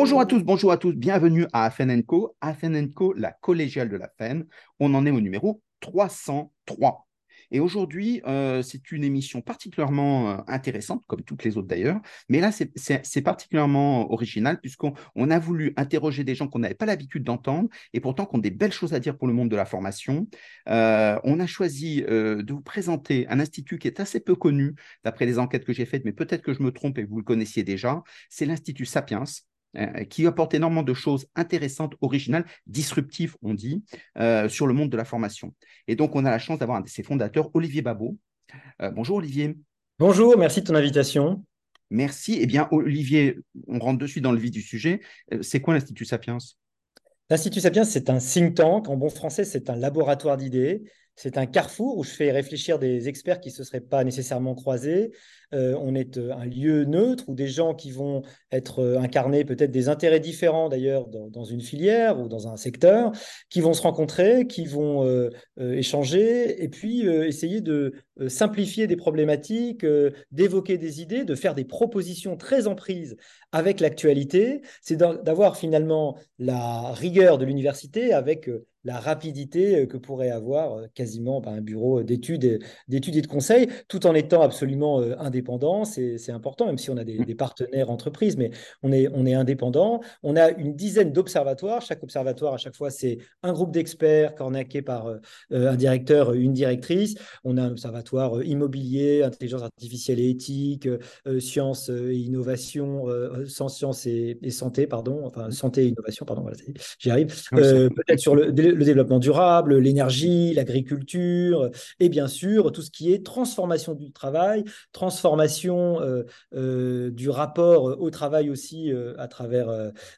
Bonjour à tous, bonjour à tous, bienvenue à Afen Co. La collégiale de la FEN. On en est au numéro 303. Et aujourd'hui, euh, c'est une émission particulièrement euh, intéressante, comme toutes les autres d'ailleurs. Mais là, c'est particulièrement original puisqu'on on a voulu interroger des gens qu'on n'avait pas l'habitude d'entendre et pourtant qui ont des belles choses à dire pour le monde de la formation. Euh, on a choisi de vous présenter un institut qui est assez peu connu d'après les enquêtes que j'ai faites, mais peut-être que je me trompe et que vous le connaissiez déjà. C'est l'Institut Sapiens. Euh, qui apporte énormément de choses intéressantes, originales, disruptives, on dit, euh, sur le monde de la formation. Et donc, on a la chance d'avoir un de ses fondateurs, Olivier Babot. Euh, bonjour, Olivier. Bonjour, merci de ton invitation. Merci. Eh bien, Olivier, on rentre de suite dans le vif du sujet. C'est quoi l'Institut Sapiens? L'Institut Sapiens, c'est un think tank. En bon français, c'est un laboratoire d'idées. C'est un carrefour où je fais réfléchir des experts qui ne se seraient pas nécessairement croisés. Euh, on est euh, un lieu neutre où des gens qui vont être euh, incarnés peut-être des intérêts différents d'ailleurs dans, une filière ou dans un secteur, qui vont se rencontrer, qui vont échanger et puis essayer de simplifier des problématiques, d'évoquer des idées, de faire des propositions très en prise avec l'actualité. C'est d'avoir finalement la rigueur de l'université avec la rapidité que pourrait avoir quasiment bah, un bureau d'études, d'études et de conseils, tout en étant absolument indépendant. C'est important, même si on a des, des, partenaires entreprises, mais on est, on est indépendant. On a une dizaine d'observatoires. Chaque observatoire, à chaque fois, c'est un groupe d'experts cornaqué par un directeur, une directrice. On a un observatoire immobilier, intelligence artificielle et éthique, sciences et innovation, sans sciences et, santé, pardon, enfin santé et innovation, pardon, voilà, j'y arrive. Peut-être sur le le développement durable, l'énergie, l'agriculture, et bien sûr tout ce qui est transformation du travail, transformation euh, euh, du rapport au travail aussi euh, à, travers,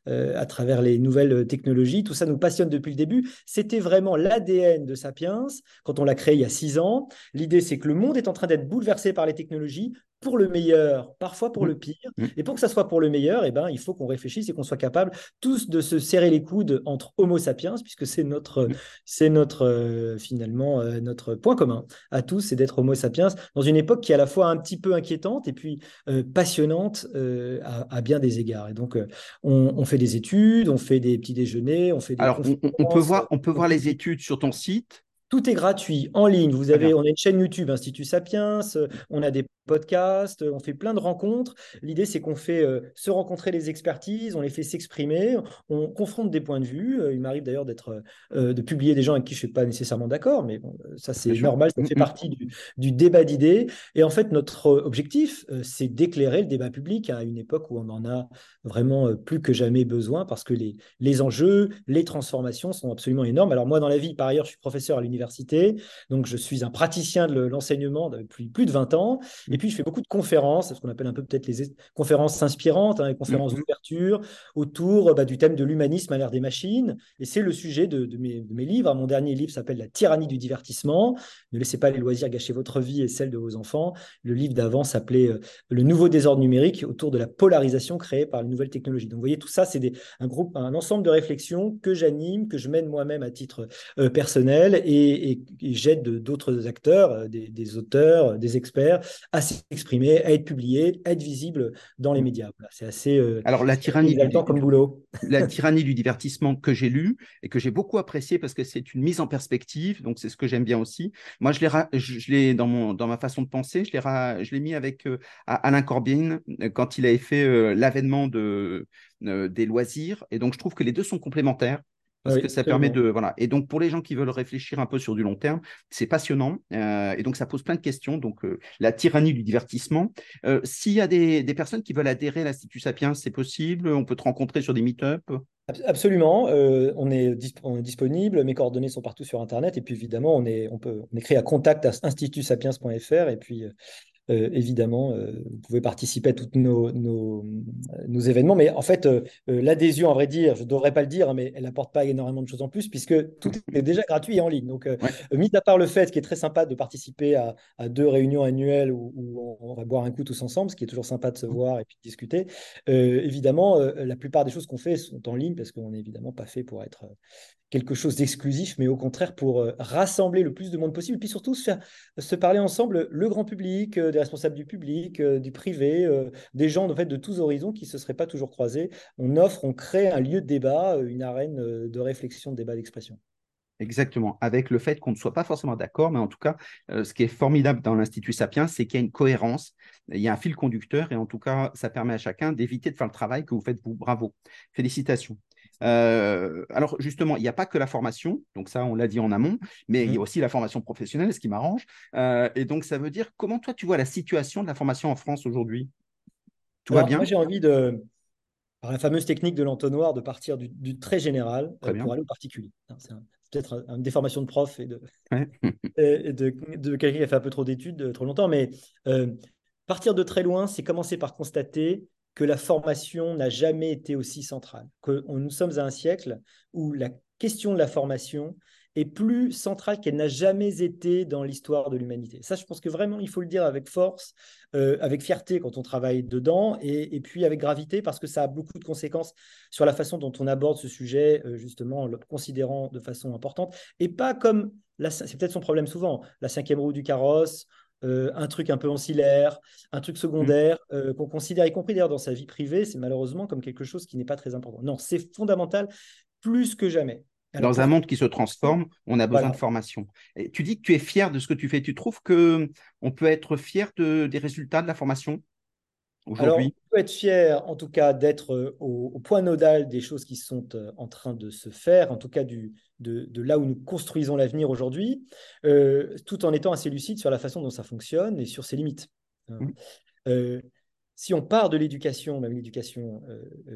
à travers les nouvelles technologies. Tout ça nous passionne depuis le début. C'était vraiment l'ADN de Sapiens quand on l'a créé il y a six ans. L'idée, c'est que le monde est en train d'être bouleversé par les technologies pour le meilleur, parfois pour mmh. le pire. Mmh. Et pour que ça soit pour le meilleur, eh ben, il faut qu'on réfléchisse et qu'on soit capable tous de se serrer les coudes entre Homo sapiens, puisque c'est notre, mmh. c'est notre euh, finalement euh, notre point commun à tous, c'est d'être Homo sapiens dans une époque qui est à la fois un petit peu inquiétante et puis euh, passionnante à, bien des égards. Et donc, on, fait des études, on fait des petits déjeuners, on fait des Alors, on, peut voir, on peut voir les études sur ton site. Tout est gratuit en ligne. Vous avez, on a une chaîne YouTube Institut Sapiens, on a des podcasts, on fait plein de rencontres. L'idée, c'est qu'on fait euh, se rencontrer les expertises, on les fait s'exprimer, on confronte des points de vue. Euh, il m'arrive d'ailleurs d'être, euh, de publier des gens avec qui je ne suis pas nécessairement d'accord, mais bon, ça c'est normal, ça fait partie du, débat d'idées. Et en fait, notre objectif, c'est d'éclairer le débat public à une époque où on en a vraiment plus que jamais besoin parce que les, les enjeux, les transformations sont absolument énormes. Alors moi, dans la vie, par ailleurs, je suis professeur à l'université, donc je suis un praticien de l'enseignement depuis plus de 20 ans. Et puis, je fais beaucoup de conférences, ce qu'on appelle un peu peut-être les conférences inspirantes, hein, les conférences mm-hmm. d'ouverture autour bah, du thème de l'humanisme à l'ère des machines. Et c'est le sujet de, mes, livres. Mon dernier livre s'appelle La tyrannie du divertissement. Ne laissez pas les loisirs gâcher votre vie et celle de vos enfants. Le livre d'avant s'appelait euh, Le nouveau désordre numérique autour de la polarisation créée par les nouvelles technologies. Donc, vous voyez, tout ça, c'est un groupe, un ensemble de réflexions que j'anime, que je mène moi-même à titre euh, personnel et, j'aide d'autres acteurs, euh, des, des, auteurs, des experts à s'exprimer, à être publié, à être visible dans les médias. c'est assez. Euh, Alors la tyrannie du, comme boulot. La tyrannie du divertissement que j'ai lu et que j'ai beaucoup apprécié parce que c'est une mise en perspective, donc c'est ce que j'aime bien aussi. Moi, je l'ai, je, l'ai dans mon dans ma façon de penser, je l'ai, je l'ai mis avec euh, Alain Corbin euh, quand il avait fait l'avènement de des loisirs et donc je trouve que les deux sont complémentaires parce que ça permet de voilà. Et donc pour les gens qui veulent réfléchir un peu sur du long terme c'est passionnant euh, et donc ça pose plein de questions. Donc euh, la tyrannie du divertissement. Euh, s'il y a des, des, personnes qui veulent adhérer à l'Institut Sapiens c'est possible? On peut te rencontrer sur des meet-up? Absolument, on, est disponible, mes coordonnées sont partout sur Internet, et puis évidemment, on, est, on, peut, on écrit à contact à institutsapiens.fr, et puis euh, évidemment, euh, vous pouvez participer à tous nos, nos, événements. Mais en fait, euh, l'adhésion, à vrai dire, je ne devrais pas le dire, hein, mais elle n'apporte pas énormément de choses en plus, puisque tout est déjà gratuit et en ligne. Donc, mis à part le fait qui est très sympa de participer à, deux réunions annuelles où, on va boire un coup tous ensemble, ce qui est toujours sympa de se voir et puis de discuter, évidemment, la plupart des choses qu'on fait sont en ligne, parce qu'on n'est évidemment pas fait pour être quelque chose d'exclusif, mais au contraire pour rassembler le plus de monde possible, et puis surtout se faire se parler ensemble, le grand public, responsables du public, du privé, des gens de tous horizons qui ne se seraient pas toujours croisés. On offre, on crée un lieu de débat, une arène de réflexion, de débat, d'expression. Exactement, avec le fait qu'on ne soit pas forcément d'accord, mais en tout cas, euh, ce qui est formidable dans l'Institut Sapiens, c'est qu'il y a une cohérence, il y a un fil conducteur, et en tout cas, ça permet à chacun d'éviter de faire le travail que vous faites vous. Bravo, félicitations. Euh, alors justement, il n'y a pas que la formation, donc ça on l'a dit en amont, mais il y a mmh. aussi la formation professionnelle, ce qui m'arrange. Euh, et donc ça veut dire, comment toi tu vois la situation de la formation en France aujourd'hui? Tout va bien? Moi j'ai envie de, par la fameuse technique de l'entonnoir, de partir du, très général pour aller au particulier. C'est peut-être une déformation de prof et de, de, quelqu'un qui a fait un peu trop d'études euh, trop longtemps, mais euh, partir de très loin, c'est commencer par constater que la formation n'a jamais été aussi centrale, que nous sommes à un siècle où la question de la formation est plus centrale qu'elle n'a jamais été dans l'histoire de l'humanité. Ça, je pense que vraiment, il faut le dire avec force, euh, avec fierté quand on travaille dedans, et, puis avec gravité, parce que ça a beaucoup de conséquences sur la façon dont on aborde ce sujet, euh, justement, en le considérant de façon importante, et pas comme, c'est peut-être son problème souvent, la cinquième roue du carrosse, euh, un truc un peu ancillaire, un truc secondaire, mmh. qu'on considère, y compris d'ailleurs dans sa vie privée, c'est malheureusement comme quelque chose qui n'est pas très important. Non, c'est fondamental plus que jamais. Dans un monde qui se transforme, on a besoin de formation. Et tu dis que tu es fier de ce que tu fais. Tu trouves que on peut être fier des résultats de la formation? Aujourd'hui On peut être fier, en tout cas, d'être euh, au, point nodal des choses qui sont euh, en train de se faire, en tout cas du, de, là où nous construisons l'avenir aujourd'hui, euh, tout en étant assez lucide sur la façon dont ça fonctionne et sur ses limites. Mmh. si on part de l'éducation, même l'éducation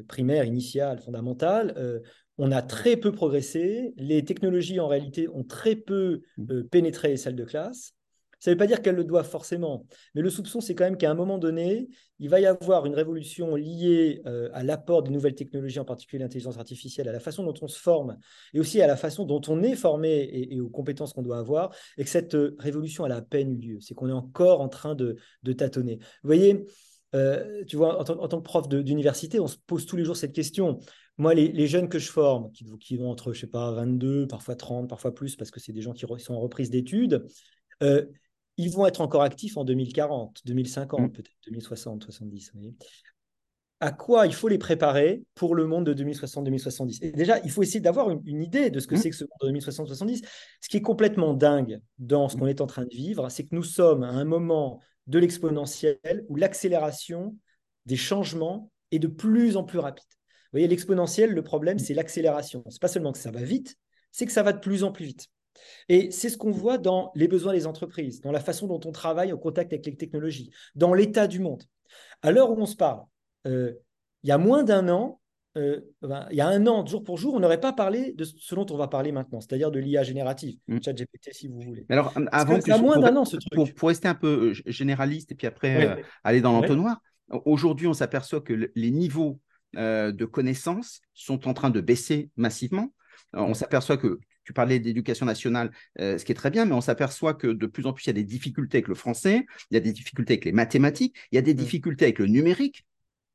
primaire, initiale, fondamentale, on a très peu progressé. Les technologies, en réalité, ont très peu mmh. euh, pénétré les salles de classe. Ça ne veut pas dire qu'elles le doivent forcément, mais le soupçon, c'est quand même qu'à un moment donné, il va y avoir une révolution liée euh, à l'apport des nouvelles technologies, en particulier l'intelligence artificielle, à la façon dont on se forme et aussi à la façon dont on est formé et, aux compétences qu'on doit avoir, et que cette euh, révolution, elle a à peine eu lieu. C'est qu'on est encore en train de, tâtonner. Vous voyez, tu vois, en, tant que prof d'université, on se pose tous les jours cette question. Moi, les, jeunes que je forme, qui, qui, vont entre, je sais pas, 22, parfois 30, parfois plus, parce que c'est des gens qui sont en reprise d'études, euh, ils vont être encore actifs en 2040, 2050, mmh. peut-être 2060, 70. à quoi il faut les préparer pour le monde de 2060-2070 Et déjà, il faut essayer d'avoir une, idée de ce que mmh. c'est que ce monde de 2060-2070. Ce qui est complètement dingue dans ce mmh. qu'on est en train de vivre, c'est que nous sommes à un moment de l'exponentiel où l'accélération des changements est de plus en plus rapide voyez, l'exponentiel, le problème, c'est l'accélération. Ce n'est pas seulement que ça va vite, c'est que ça va de plus en plus vite. Et c'est ce qu'on voit dans les besoins des entreprises, dans la façon dont on travaille au contact avec les technologies, dans l'état du monde. À l'heure où on se parle, euh, il y a moins d'un an, euh, il y a un an, jour pour jour, on n'aurait pas parlé de ce dont on va parler maintenant, c'est-à-dire de l'IA générative, mm. chat GPT si vous voulez. alors, avant que, moins d'un an, ce truc. Pour, rester un peu euh, généraliste et puis après aller dans l'entonnoir, aujourd'hui, on s'aperçoit que les niveaux de connaissances sont en train de baisser massivement. on s'aperçoit que tu parlais d'éducation nationale, euh, ce qui est très bien, mais on s'aperçoit que de plus en plus, il y a des difficultés avec le français, il y a des difficultés avec les mathématiques, il y a des mmh. difficultés avec le numérique.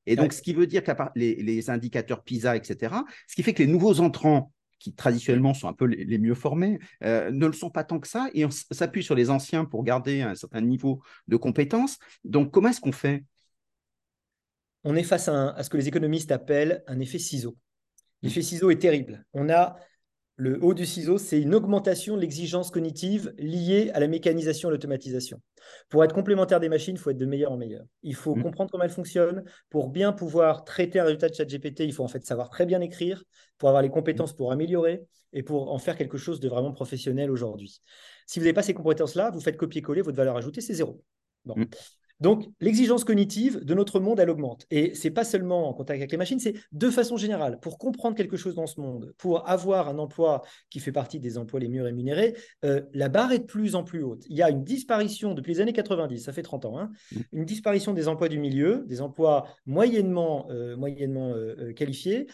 Et donc, ce qui veut dire que les, indicateurs PISA, etc., ce qui fait que les nouveaux entrants, qui traditionnellement sont un peu les, mieux formés, euh, ne le sont pas tant que ça, et on s'appuie sur les anciens pour garder un certain niveau de compétences. Donc, comment est-ce qu'on fait? On est face à, ce que les économistes appellent un effet ciseau. L'effet ciseau est terrible. On a le haut du ciseau, c'est une augmentation de l'exigence cognitive liée à la mécanisation et l'automatisation. Pour être complémentaire des machines, il faut être de meilleur en meilleur. Il faut mmh. comprendre comment elles fonctionnent. Pour bien pouvoir traiter un résultat de chat GPT, il faut en fait savoir très bien écrire, pour avoir les compétences pour améliorer et pour en faire quelque chose de vraiment professionnel aujourd'hui. Si vous n'avez pas ces compétences-là, vous faites copier-coller, votre valeur ajoutée, c'est zéro. Bon. Mmh. Donc, l'exigence cognitive de notre monde, elle augmente. Et c'est pas seulement en contact avec les machines, c'est de façon générale. Pour comprendre quelque chose dans ce monde, pour avoir un emploi qui fait partie des emplois les mieux rémunérés, euh, la barre est de plus en plus haute. Il y a une disparition depuis les années 90, ça fait 30 ans, hein, mmh. une disparition des emplois du milieu, des emplois moyennement, euh, moyennement euh, qualifiés,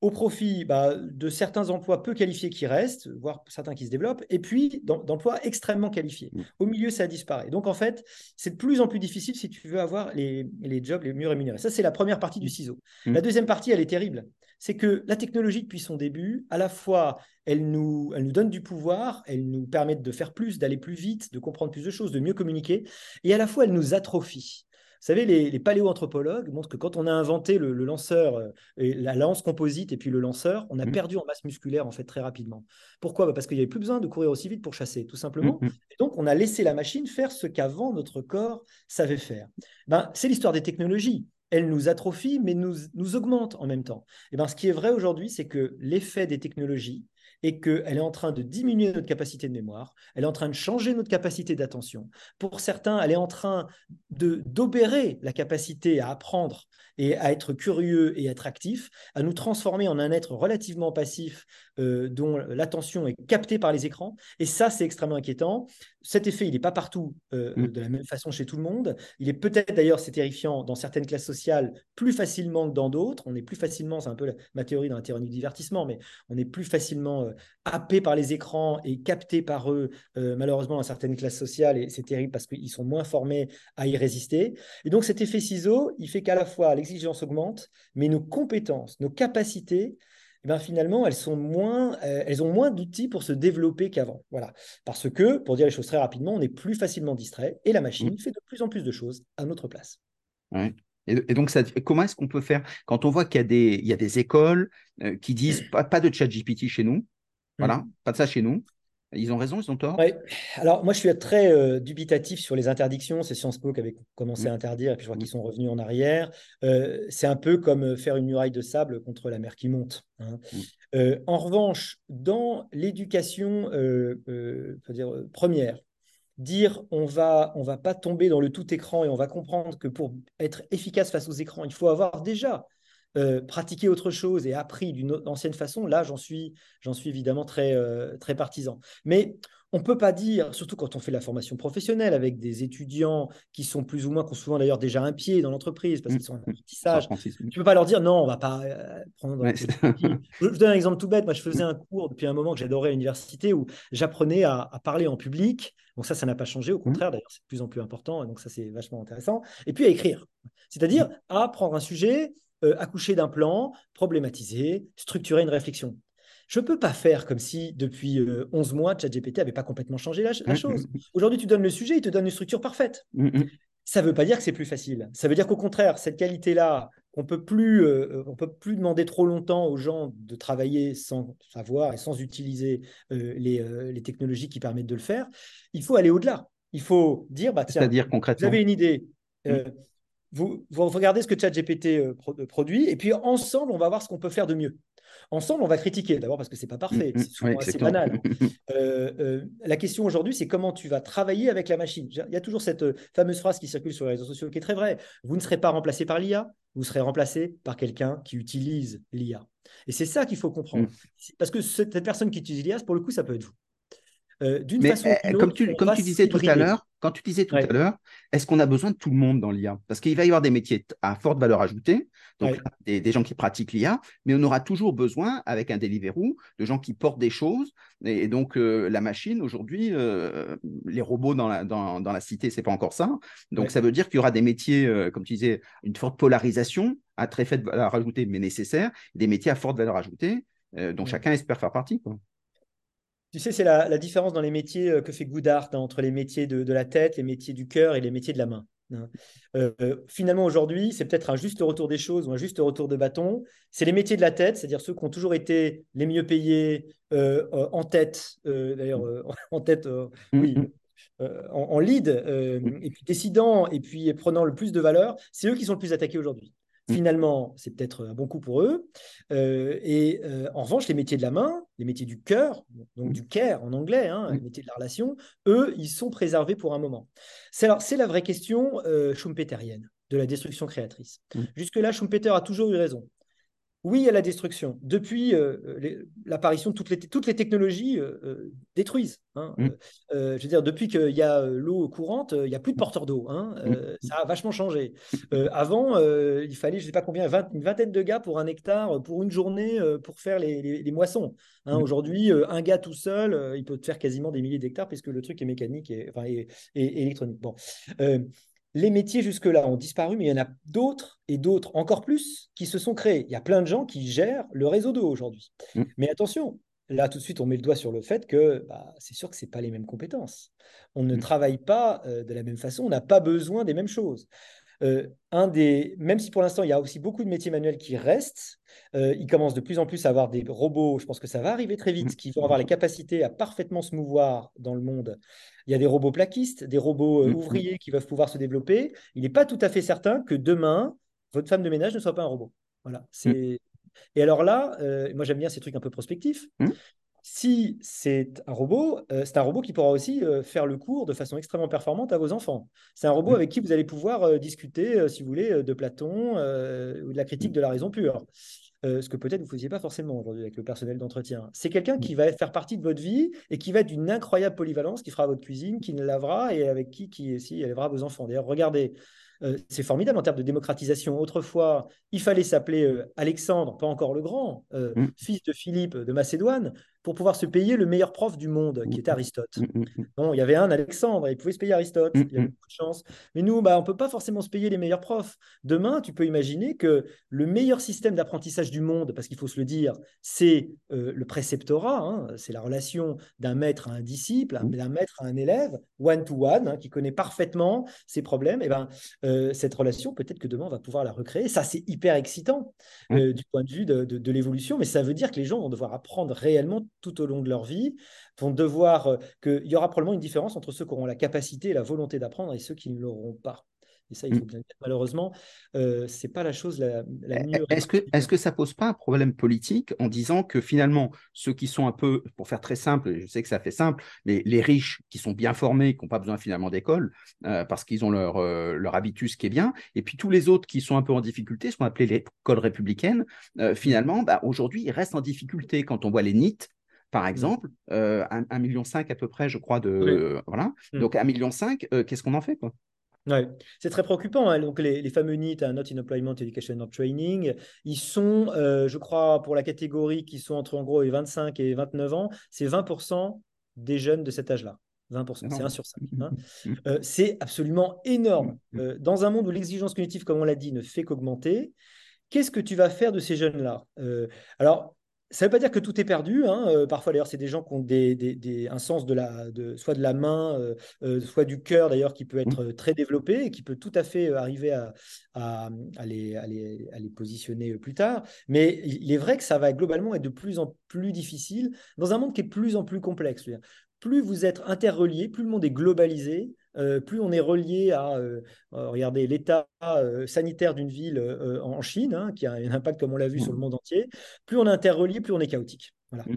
au profit bah, de certains emplois peu qualifiés qui restent, voire certains qui se développent, et puis d'emplois extrêmement qualifiés. Mmh. Au milieu, ça disparaît. Donc, en fait, c'est de plus en plus difficile si tu veux avoir les, les jobs les mieux rémunérés. Ça, c'est la première partie du mmh. ciseau. Mmh. La deuxième partie, elle est terrible. C'est que la technologie, depuis son début, à la fois, elle nous, elle nous donne du pouvoir, elle nous permet de faire plus, d'aller plus vite, de comprendre plus de choses, de mieux communiquer, et à la fois, elle nous atrophie. Vous savez, les, paléoanthropologues montrent que quand on a inventé le, lanceur, euh, et la lance composite et puis le lanceur, on a mmh. perdu en masse musculaire en fait très rapidement. Pourquoi? Bah, Parce qu'il n'y avait plus besoin de courir aussi vite pour chasser, tout simplement. Mmh, mmh. Et donc, on a laissé la machine faire ce qu'avant notre corps savait faire. Ben, c'est l'histoire des technologies elle nous atrophie, mais nous, nous augmente en même temps. Et ben, ce qui est vrai aujourd'hui, c'est que l'effet des technologies, et qu'elle est en train de diminuer notre capacité de mémoire, elle est en train de changer notre capacité d'attention. Pour certains, elle est en train de d'opérer la capacité à apprendre et à être curieux et être actif, à nous transformer en un être relativement passif euh, dont l'attention est captée par les écrans. Et ça, c'est extrêmement inquiétant. Cet effet, il n'est pas partout euh, mm. de la même façon chez tout le monde. Il est peut-être d'ailleurs, c'est terrifiant, dans certaines classes sociales plus facilement que dans d'autres. On est plus facilement, c'est un peu ma théorie dans la théorie du divertissement, mais on est plus facilement euh, happé par les écrans et capté par eux, malheureusement, dans certaines classes sociales. Et c'est terrible parce qu'ils sont moins formés à y résister. Et donc, cet effet ciseau, il fait qu'à la fois l'exigence augmente, mais nos compétences, nos capacités, eh ben finalement, elles, sont moins, euh, elles ont moins d'outils pour se développer qu'avant. Voilà. Parce que, pour dire les choses très rapidement, on est plus facilement distrait et la machine mmh. fait de plus en plus de choses à notre place. Ouais. Et, donc, ça, comment est-ce qu'on peut faire? Quand on voit qu'il y, a des, il y a des écoles euh, qui disent pas, pas de chat GPT chez nous, voilà, mmh. pas de ça chez nous, ils ont raison, ils ont tort? Alors, moi, je suis très euh, dubitatif sur les interdictions. C'est Sciences Po qui avait commencé à mm. interdire, et puis je vois qu'ils sont revenus en arrière. Euh, c'est un peu comme euh, faire une muraille de sable contre la mer qui monte. Hein. Mm. en revanche, dans l'éducation dire, première, dire on va on va pas tomber dans le tout écran et on va comprendre que pour être efficace face aux écrans, il faut avoir déjà euh, pratiquer autre chose et appris d'une ancienne façon, là, j'en suis, j'en suis évidemment très, euh, très partisan. Mais on ne peut pas dire, surtout quand on fait la formation professionnelle avec des étudiants qui sont plus ou moins, qui ont souvent d'ailleurs déjà un pied dans l'entreprise parce qu'ils sont en mmh. apprentissage, tu ne peux pas leur dire non, on ne va pas euh, prendre. je, vous donne un exemple tout bête. Moi, je faisais un cours depuis un moment que j'adorais à l'université où j'apprenais à, à, parler en public. Donc ça, ça n'a pas changé. Au mmh. contraire, d'ailleurs, c'est de plus en plus important. Donc ça, c'est vachement intéressant. Et puis à écrire. C'est-à-dire mmh. à prendre un sujet, euh, accoucher d'un plan, problématiser, structurer une réflexion. Je ne peux pas faire comme si depuis 11 euh, mois, ChatGPT n'avait pas complètement changé la, mmh, chose. Mmh, mmh. Aujourd'hui, tu donnes le sujet, il te donne une structure parfaite. Ça ne veut pas dire que c'est plus facile. Ça veut dire qu'au contraire, cette qualité-là, on peut plus, euh, on peut plus demander trop longtemps aux gens de travailler sans savoir et sans utiliser les, technologies qui permettent de le faire. Il faut aller au-delà. Il faut dire, bah, tiens, dire concrètement. vous avez une idée vous, regardez ce que ChatGPT euh, euh, produit, et puis ensemble, on va voir ce qu'on peut faire de mieux. Ensemble, on va critiquer, d'abord parce que ce n'est pas parfait, mm, mm, c'est souvent assez banal. Euh, la question aujourd'hui, c'est comment tu vas travailler avec la machine. Il y a toujours cette fameuse phrase qui circule sur les réseaux sociaux qui est très vraie. Vous ne serez pas remplacé par l'IA, vous serez remplacé par quelqu'un qui utilise l'IA. Et c'est ça qu'il faut comprendre. Mm. Parce que cette personne qui utilise l'IA, pour le coup, ça peut être vous. Euh, d'une façon eh, comme tu, comme tu disais tout à l'heure, quand tu disais tout à l'heure, est-ce qu'on a besoin de tout le monde dans l'IA Parce qu'il va y avoir des métiers à forte valeur ajoutée, donc des, gens qui pratiquent l'IA, mais on aura toujours besoin, avec un Deliveroo, de gens qui portent des choses. Et, donc, euh, la machine, aujourd'hui, euh, les robots dans la, dans, dans la cité, c'est pas encore ça. Donc, ça veut dire qu'il y aura des métiers, comme tu disais, une forte polarisation, à très faible valeur ajoutée, mais nécessaire, des métiers à forte valeur ajoutée, dont chacun espère faire partie. Quoi. Tu sais, c'est la, différence dans les métiers euh, que fait Goodart hein, entre les métiers de, la tête, les métiers du cœur et les métiers de la main. Hein. Euh, euh, finalement, aujourd'hui, c'est peut-être un juste retour des choses ou un juste retour de bâton. C'est les métiers de la tête, c'est-à-dire ceux qui ont toujours été les mieux payés en tête, d'ailleurs, en tête, oui, en, lead, et puis décidant et puis prenant le plus de valeur, c'est eux qui sont le plus attaqués aujourd'hui. Mm. Finalement, c'est peut-être un bon coup pour eux. Euh, et euh, en revanche, les métiers de la main, les métiers du cœur, donc du care en anglais, hein, les métiers de la relation, eux, ils sont préservés pour un moment. C'est la vraie question euh, schumpeterienne de la destruction créatrice. Jusque-là, Schumpeter a toujours eu raison. Oui à la destruction. Depuis euh, l'apparition de toutes les, toutes les technologies euh, euh, détruisent. Hein. Mm. je veux dire, depuis qu'il y a l'eau courante, il n'y a plus de porteurs d'eau. Hein. Mm. ça a vachement changé. avant, il fallait, je ne sais pas combien, une vingtaine de gars pour un hectare, pour une journée, pour faire les, les, moissons. Hein. Mm. Aujourd'hui, un gars tout seul, il peut faire quasiment des milliers d'hectares puisque le truc est mécanique et, enfin, et, et électronique. Bon les métiers jusque-là ont disparu, mais il y en a d'autres et d'autres encore plus qui se sont créés. Il y a plein de gens qui gèrent le réseau d'eau aujourd'hui. Mm. Mais attention, là tout de suite, on met le doigt sur le fait que bah, c'est sûr que ce n'est pas les mêmes compétences. On ne mm. travaille pas euh, de la même façon, on n'a pas besoin des mêmes choses. Euh, un des, même si pour l'instant il y a aussi beaucoup de métiers manuels qui restent, euh, il commence de plus en plus à avoir des robots, je pense que ça va arriver très vite, qui vont avoir la capacité à parfaitement se mouvoir dans le monde. Il y a des robots plaquistes, des robots euh, ouvriers qui peuvent pouvoir se développer. Il n'est pas tout à fait certain que demain, votre femme de ménage ne soit pas un robot. Voilà. C'est... Et alors là, moi j'aime bien ces trucs un peu prospectifs. Si c'est un robot, euh, c'est un robot qui pourra aussi euh, faire le cours de façon extrêmement performante à vos enfants. C'est un robot avec qui vous allez pouvoir euh, discuter, si vous voulez, de Platon ou de la critique de la raison pure. ce que peut-être vous ne faisiez pas forcément aujourd'hui avec le personnel d'entretien. C'est quelqu'un qui va faire partie de votre vie et qui va être d'une incroyable polyvalence, qui fera votre cuisine, qui ne lavera et avec qui, qui si, élèvera vos enfants. D'ailleurs, regardez, c'est formidable en termes de démocratisation. Autrefois, il fallait s'appeler Alexandre, pas encore le Grand, mm. fils de Philippe de Macédoine pour pouvoir se payer le meilleur prof du monde, qui était Aristote. Mm, mm, mm. Bon, il y avait un Alexandre, il pouvait se payer Aristote, il y avait beaucoup de chance. Mais nous, bah, on ne peut pas forcément se payer les meilleurs profs. Demain, tu peux imaginer que le meilleur système d'apprentissage du monde, parce qu'il faut se le dire, c'est euh, le préceptorat, hein, c'est la relation d'un maître à un disciple, d'un maître à un élève, one-to-one, hein, qui connaît parfaitement ses problèmes. Et ben, euh, cette relation, peut-être que demain, on va pouvoir la recréer. Ça, c'est hyper excitant euh, du point de vue de, de l'évolution, mais ça veut dire que les gens vont devoir apprendre réellement tout au long de leur vie vont devoir euh, qu'il y aura probablement une différence entre ceux qui auront la capacité et la volonté d'apprendre et ceux qui ne l'auront pas. Et ça, il faut mm. bien dire, malheureusement, euh, ce n'est pas la chose la, eh, mieux. Est-ce que, est que ça pose pas un problème politique en disant que finalement, ceux qui sont un peu, pour faire très simple, je sais que ça fait simple, mais les riches qui sont bien formés, qui n'ont pas besoin finalement d'école, euh, parce qu'ils ont leur, leur habitus qui est bien, et puis tous les autres qui sont un peu en difficulté, ce qu'on appelait l'école républicaine, finalement, bah, aujourd'hui, ils restent en difficulté quand on voit les NIT, par mmh. exemple, euh, 1,5 million à peu près, je crois, de. voilà. Mmh. Donc 1,5 million, euh, qu'est-ce qu'on en fait quoi? Ouais. C'est très préoccupant. Hein. Donc, les, fameux NEET, Not in Employment Education or Training, ils sont, euh, je crois, pour la catégorie qui sont entre en gros 25 et 29 ans, c'est 20% des jeunes de cet âge-là. 20%, c'est 1 sur 5. Hein. Mmh. Euh, c'est absolument énorme. Euh, dans un monde où l'exigence cognitive, comme on l'a dit, ne fait qu'augmenter, qu'est-ce que tu vas faire de ces jeunes-là? Alors, ça ne veut pas dire que tout est perdu. Hein. Euh, parfois, d'ailleurs, c'est des gens qui ont des, un sens de la, de, soit de la main, euh, euh, soit du cœur, d'ailleurs, qui peut être très développé et qui peut tout à fait arriver à, à, les, à, les, à, les, positionner plus tard. Mais il est vrai que ça va globalement être de plus en plus difficile dans un monde qui est de plus en plus complexe. Plus vous êtes interreliés, plus le monde est globalisé, euh, plus on est relié à euh, euh, regarder l'état sanitaire d'une ville en Chine, hein, qui a un impact, comme on l'a vu, sur le mmh. monde entier, plus on est interrelié, plus on est chaotique. Mmh.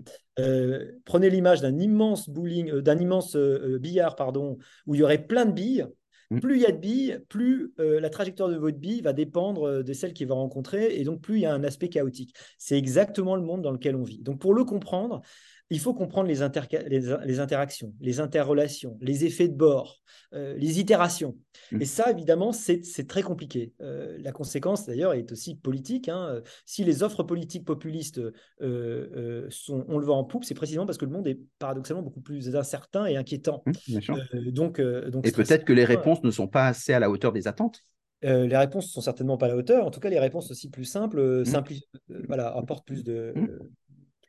prenez l'image d'un immense bowling, d'un immense billard, pardon, où il y aurait plein de billes. Mmh. Plus il y a de billes, plus la trajectoire de votre bille va dépendre de celle qu'il va rencontrer, et donc plus il y a un aspect chaotique. C'est exactement le monde dans lequel on vit. Donc pour le comprendre, il faut comprendre les, les, interactions, les interrelations, les effets de bord, euh, les itérations. Mmh. Et ça, évidemment, c'est très compliqué. Euh, la conséquence, d'ailleurs, est aussi politique. Hein. Si les offres politiques populistes euh, sont, on le voit en poupe, c'est précisément parce que le monde est paradoxalement beaucoup plus incertain et inquiétant. Mmh, donc, donc, et peut-être que les réponses ne sont pas assez à la hauteur des attentes? Les réponses ne sont certainement pas à la hauteur. En tout cas, les réponses aussi plus simples, mmh. voilà, apportent plus de,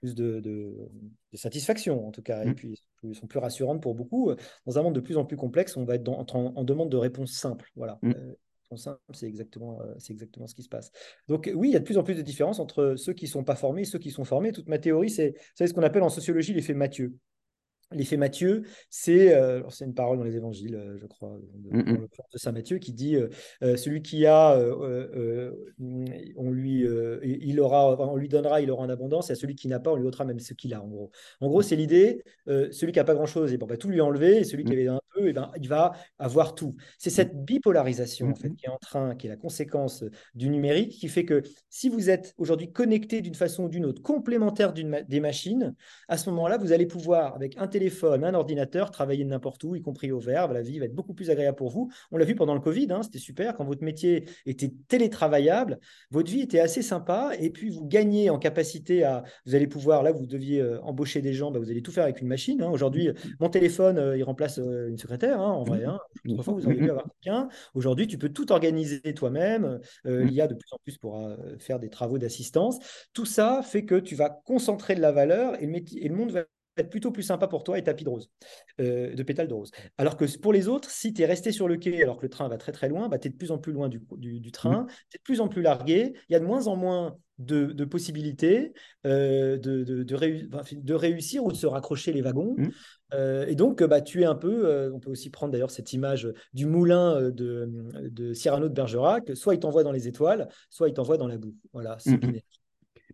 plus de, satisfaction en tout cas, et mmh. puis ils sont plus rassurantes pour beaucoup. Dans un monde de plus en plus complexe, on va être en, demande de réponses simples. Voilà. Mmh. Euh, simple, c'est exactement, euh, c'est exactement ce qui se passe. Donc oui, il y a de plus en plus de différences entre ceux qui ne sont pas formés et ceux qui sont formés. Toute ma théorie, c'est ce qu'on appelle en sociologie l'effet Mathieu. L'effet Matthieu, c'est euh, c'est une parole dans les évangiles, euh, je crois, dans le de Saint Matthieu, qui dit euh, celui qui a, on lui, il aura, on lui donnera, il aura en abondance, et à celui qui n'a pas, on lui ôtera même ce qu'il a. En gros, en gros, c'est l'idée celui qui n'a pas grand chose, et bon, bah, tout lui enlever, et celui qui mmh. avait un peu, et ben, il va avoir tout. C'est cette bipolarisation en fait, qui est en train, qui est la conséquence du numérique, qui fait que si vous êtes aujourd'hui connecté d'une façon ou d'une autre, complémentaire des machines, à ce moment-là, vous allez pouvoir, avec un téléphone, un ordinateur, travailler n'importe où, y compris au verbe. La vie va être beaucoup plus agréable pour vous. On l'a vu pendant le Covid, hein, c'était super. Quand votre métier était télétravaillable, votre vie était assez sympa. Et puis, vous gagnez en capacité à. Vous allez pouvoir, là, vous deviez euh, embaucher des gens, bah, vous allez tout faire avec une machine. Hein. Aujourd'hui, mon téléphone, euh, il remplace euh, une secrétaire, hein, en vrai. Hein. Autrefois, vous auriez dû avoir quelqu'un. Aujourd'hui, tu peux tout organiser toi-même. il y a de plus en plus pour faire des travaux d'assistance. Tout ça fait que tu vas concentrer de la valeur et le, métier, et le monde va être plutôt plus sympa pour toi et tapis de rose, euh, de pétales de rose. Alors que pour les autres, si tu es resté sur le quai alors que le train va très très loin, bah, tu es de plus en plus loin du, du, train, tu es de plus en plus largué, il y a de moins en moins de, possibilités euh, de, de, de, réussir ou de se raccrocher les wagons. Mmh. Euh, et donc, bah, tu es un peu, on peut aussi prendre d'ailleurs cette image du moulin de, Cyrano de Bergerac, soit il t'envoie dans les étoiles, soit il t'envoie dans la boue. Voilà, c'est mmh.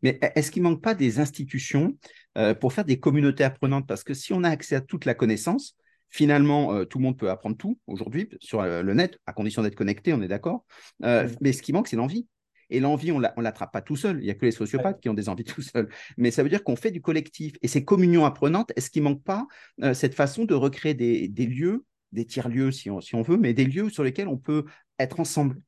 Mais est-ce qu'il ne manque pas des institutions euh, pour faire des communautés apprenantes? Parce que si on a accès à toute la connaissance, finalement, euh, tout le monde peut apprendre tout aujourd'hui sur euh, le net, à condition d'être connecté, on est d'accord. Mais ce qui manque, c'est l'envie. Et l'envie, on ne l'attrape pas tout seul. Il n'y a que les sociopathes qui ont des envies tout seuls. Mais ça veut dire qu'on fait du collectif. Et ces communions apprenantes, est-ce qu'il ne manque pas cette façon de recréer des, lieux, des tiers-lieux si on, si on veut, mais des lieux sur lesquels on peut être ensemble?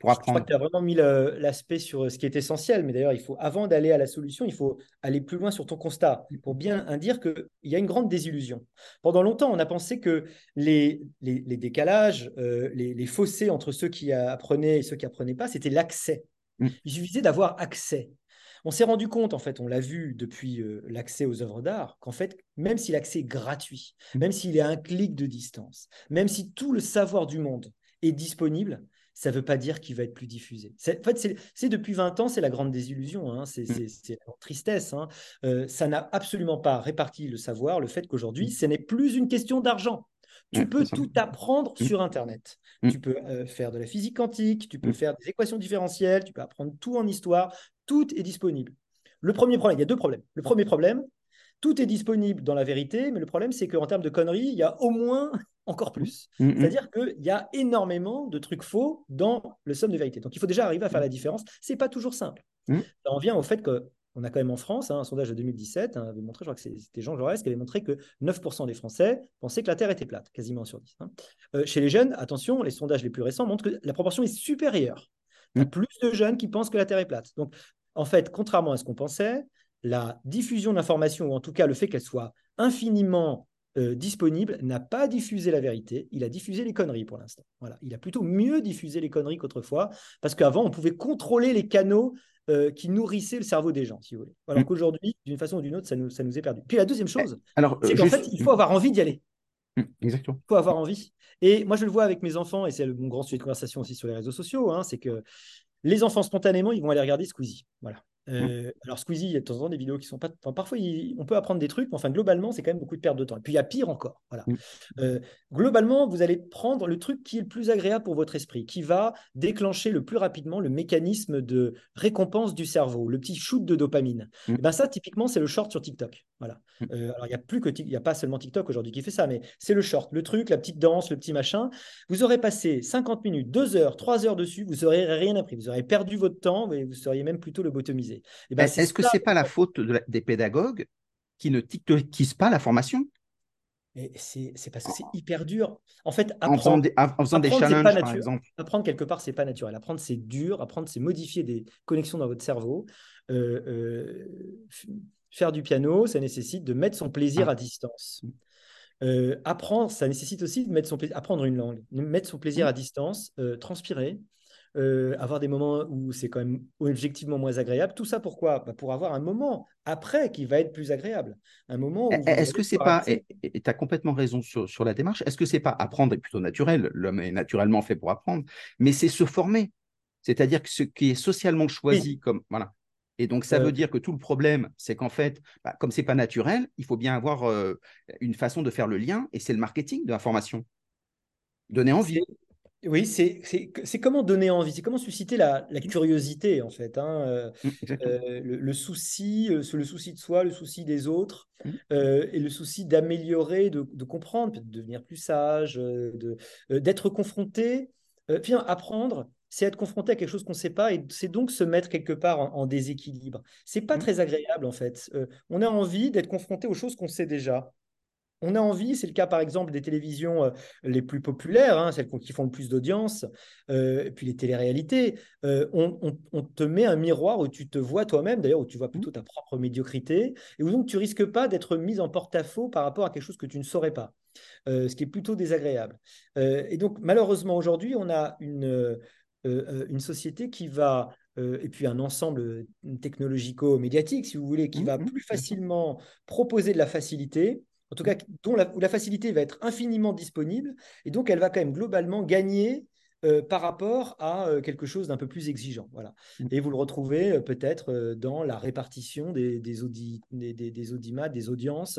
Je crois que tu as vraiment mis l'aspect sur euh, ce qui est essentiel, mais d'ailleurs, il faut, avant d'aller à la solution, il faut aller plus loin sur ton constat pour bien dire qu'il y a une grande désillusion. Pendant longtemps, on a pensé que les, les, décalages, euh, les, les, fossés entre ceux qui apprenaient et ceux qui apprenaient pas, c'était l'accès. Mm. Il suffisait d'avoir accès. On s'est rendu compte, en fait, on l'a vu depuis euh, l'accès aux œuvres d'art, qu'en fait, même si l'accès est gratuit, mm. même s'il est à un clic de distance, même si tout le savoir du monde est disponible, ça ne veut pas dire qu'il va être plus diffusé. En fait, c'est depuis 20 ans, c'est la grande désillusion, hein. c'est mmh. la tristesse. Hein. Euh, ça n'a absolument pas réparti le savoir, le fait qu'aujourd'hui, mmh. ce n'est plus une question d'argent. Tu peux tout apprendre mmh. sur Internet. Tu peux euh, faire de la physique quantique, tu peux faire des équations différentielles, tu peux apprendre tout en histoire, tout est disponible. Le premier problème, il y a deux problèmes. Le premier problème, tout est disponible dans la vérité, mais le problème, c'est qu'en termes de conneries, il y a au moins encore plus. Mm, mm. C'est-à-dire qu'il y a énormément de trucs faux dans le somme de vérité. Donc il faut déjà arriver à faire la différence. Ce n'est pas toujours simple. Mm. on vient au fait que on a quand même en France hein, un sondage de 2017 hein, avait montré, je crois que c'était Jean Jaurès qui avait montré que 9% des Français pensaient que la Terre était plate, quasiment sur 10. Hein. Euh, chez les jeunes, attention, les sondages les plus récents montrent que la proportion est supérieure. Il y a plus de jeunes qui pensent que la Terre est plate. Donc, en fait, contrairement à ce qu'on pensait, la diffusion d'informations, ou en tout cas le fait qu'elle soit infiniment euh, disponible, n'a pas diffusé la vérité, il a diffusé les conneries pour l'instant. Voilà. Il a plutôt mieux diffusé les conneries qu'autrefois, parce qu'avant, on pouvait contrôler les canaux euh, qui nourrissaient le cerveau des gens, si vous voulez. Alors mm. qu'aujourd'hui, d'une façon ou d'une autre, ça nous, ça nous est perdu. Puis la deuxième chose, eh, c'est qu'en fait, il faut avoir envie d'y aller. Mm, exactement. Il faut avoir envie. Et moi, je le vois avec mes enfants, et c'est mon grand sujet de conversation aussi sur les réseaux sociaux, hein, c'est que les enfants, spontanément, ils vont aller regarder Squeezie. Voilà. Mmh. Euh, alors Squeezie, il y a de temps en temps des vidéos qui sont pas. parfois, on peut apprendre des trucs, mais enfin, globalement, c'est quand même beaucoup de perte de temps. Et puis, il y a pire encore. Voilà. Mmh. Euh, globalement, vous allez prendre le truc qui est le plus agréable pour votre esprit, qui va déclencher le plus rapidement le mécanisme de récompense du cerveau, le petit shoot de dopamine. Mmh. Et ben ça, typiquement, c'est le short sur TikTok. Voilà. Euh, alors, il n'y a plus que il y a pas seulement TikTok aujourd'hui qui fait ça, mais c'est le short, le truc, la petite danse, le petit machin. Vous aurez passé 50 minutes, 2 heures, 3 heures dessus, vous n'aurez rien appris. Vous aurez perdu votre temps et vous seriez même plutôt le Eh ben, Est-ce que ce n'est pas la faute des pédagogues qui ne tiktokisent pas la formation? C'est parce que c'est hyper dur. En fait, apprendre, en faisant des, challenges, par exemple. Apprendre quelque part, c'est pas naturel. Apprendre, c'est dur. Apprendre, c'est modifier des connexions dans votre cerveau. Euh, euh, faire du piano, ça nécessite de mettre son plaisir ah. à distance. Euh, apprendre, ça nécessite aussi de mettre son plaisir, apprendre une langue, mettre son plaisir mmh. à distance, transpirer, euh, avoir des moments où c'est quand même objectivement moins agréable. Tout ça pourquoi? Bah, Pour avoir un moment après qui va être plus agréable. Un moment Est-ce que c'est pas, et tu as complètement raison sur, sur la démarche, est-ce que c'est pas apprendre est plutôt naturel? L'homme est naturellement fait pour apprendre, mais c'est se former. C'est-à-dire que ce qui est socialement choisi comme. Voilà. Et donc, ça veut dire que tout le problème, c'est qu'en fait, bah, comme c'est pas naturel, il faut bien avoir euh, une façon de faire le lien, et c'est le marketing de l'information. Donner envie. Oui, c'est comment donner envie, c'est comment susciter la, curiosité, en fait. Hein, euh, mmh, euh, le, souci, le souci de soi, le souci des autres, mmh. et le souci d'améliorer, de, comprendre, de devenir plus sage, d'être confronté. Finalement, apprendre, c'est être confronté à quelque chose qu'on ne sait pas, et c'est donc se mettre quelque part en, déséquilibre. C'est pas mmh. très agréable, en fait. on a envie d'être confronté aux choses qu'on sait déjà on a envie, c'est le cas par exemple des télévisions euh, les plus populaires, hein, celles qui font le plus d'audience, euh, et puis les téléréalités, euh, on, te met un miroir où tu te vois toi-même, d'ailleurs où tu vois plutôt ta propre médiocrité, et où donc tu risques pas d'être mis en porte-à-faux par rapport à quelque chose que tu ne saurais pas, ce qui est plutôt désagréable. et donc malheureusement aujourd'hui, on a une, une société qui va et puis un ensemble technologico-médiatique, si vous voulez, qui mmh, va mmh, plus facilement proposer de la facilité en tout cas dont la, où la facilité va être infiniment disponible, et donc elle va quand même globalement gagner euh, par rapport à euh, quelque chose d'un peu plus exigeant. Voilà. Mm. Et vous le retrouvez euh, peut-être dans la répartition des, des, des, des, audimats, des audiences,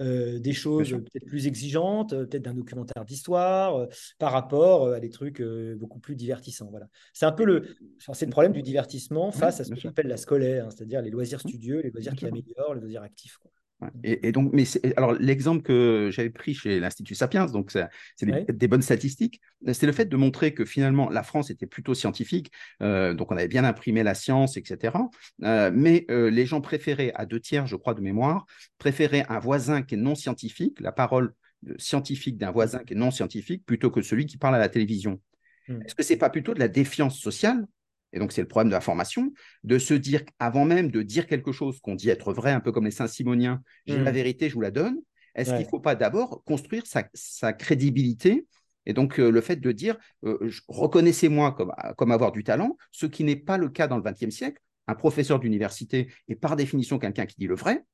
des choses peut-être plus exigeantes, peut-être d'un documentaire d'histoire, par rapport à des trucs beaucoup plus divertissants. Voilà. C'est un peu le, c'est le problème du divertissement face à ce qu'on appelle la scolaire, hein, c'est-à-dire les loisirs mm. studieux, les loisirs qui améliorent, les loisirs actifs. Quoi. Et, donc, mais alors l'exemple que j'avais pris chez l'Institut Sapiens, donc c'est des, bonnes statistiques, c'est le fait de montrer que finalement la France était plutôt scientifique, euh, donc on avait bien imprimé la science, etc. Euh, mais euh, les gens préféraient, à deux tiers, je crois, de mémoire, préféraient un voisin qui est non scientifique, la parole scientifique d'un voisin qui est non scientifique, plutôt que celui qui parle à la télévision. Hmm. Est-ce que c'est pas plutôt de la défiance sociale et donc c'est le problème de la formation, de se dire, avant même de dire quelque chose qu'on dit être vrai, un peu comme les Saint-Simoniens, j'ai la mmh. vérité, je vous la donne, est-ce qu'il ne faut pas d'abord construire sa, crédibilité et donc euh, le fait de dire, euh, reconnaissez-moi comme, comme avoir du talent, ce qui n'est pas le cas dans le XXe siècle. Un professeur d'université est par définition quelqu'un qui dit le vrai,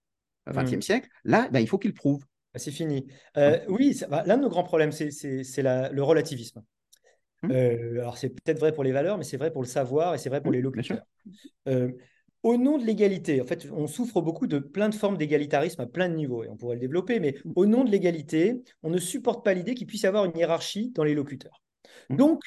XXe mmh. siècle, là, ben, il faut qu'il prouve. Bah, c'est fini. Euh, oui, bah, l'un de nos grands problèmes, c'est le relativisme. Mmh. Euh, alors, c'est peut-être vrai pour les valeurs, mais c'est vrai pour le savoir et c'est vrai pour mmh, les locuteurs. Euh, au nom de l'égalité, en fait, on souffre beaucoup de plein de formes d'égalitarisme à plein de niveaux, et on pourrait le développer, mais mmh. au nom de l'égalité, on ne supporte pas l'idée qu'il puisse y avoir une hiérarchie dans les locuteurs. Donc,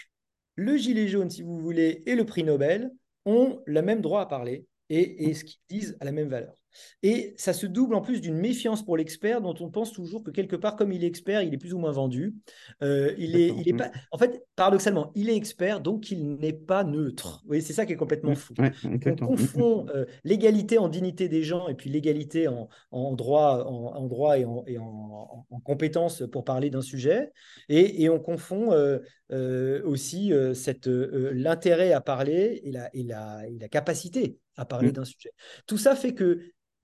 le gilet jaune, si vous voulez, et le prix Nobel ont le même droit à parler et, et ce qu'ils disent à la même valeur. Et ça se double en plus d'une méfiance pour l'expert dont on pense toujours que quelque part, comme il est expert, il est plus ou moins vendu. Euh, il est, il est pas... En fait, paradoxalement, il est expert, donc il n'est pas neutre. Oui, c'est ça qui est complètement fou. on confond euh, l'égalité en dignité des gens et puis l'égalité en, en, droit, en, droit et, en, et en, compétence pour parler d'un sujet. Et, et, on confond euh, aussi cette, l'intérêt à parler et la, et la, et la capacité à parler mmh. d'un sujet. Tout ça fait que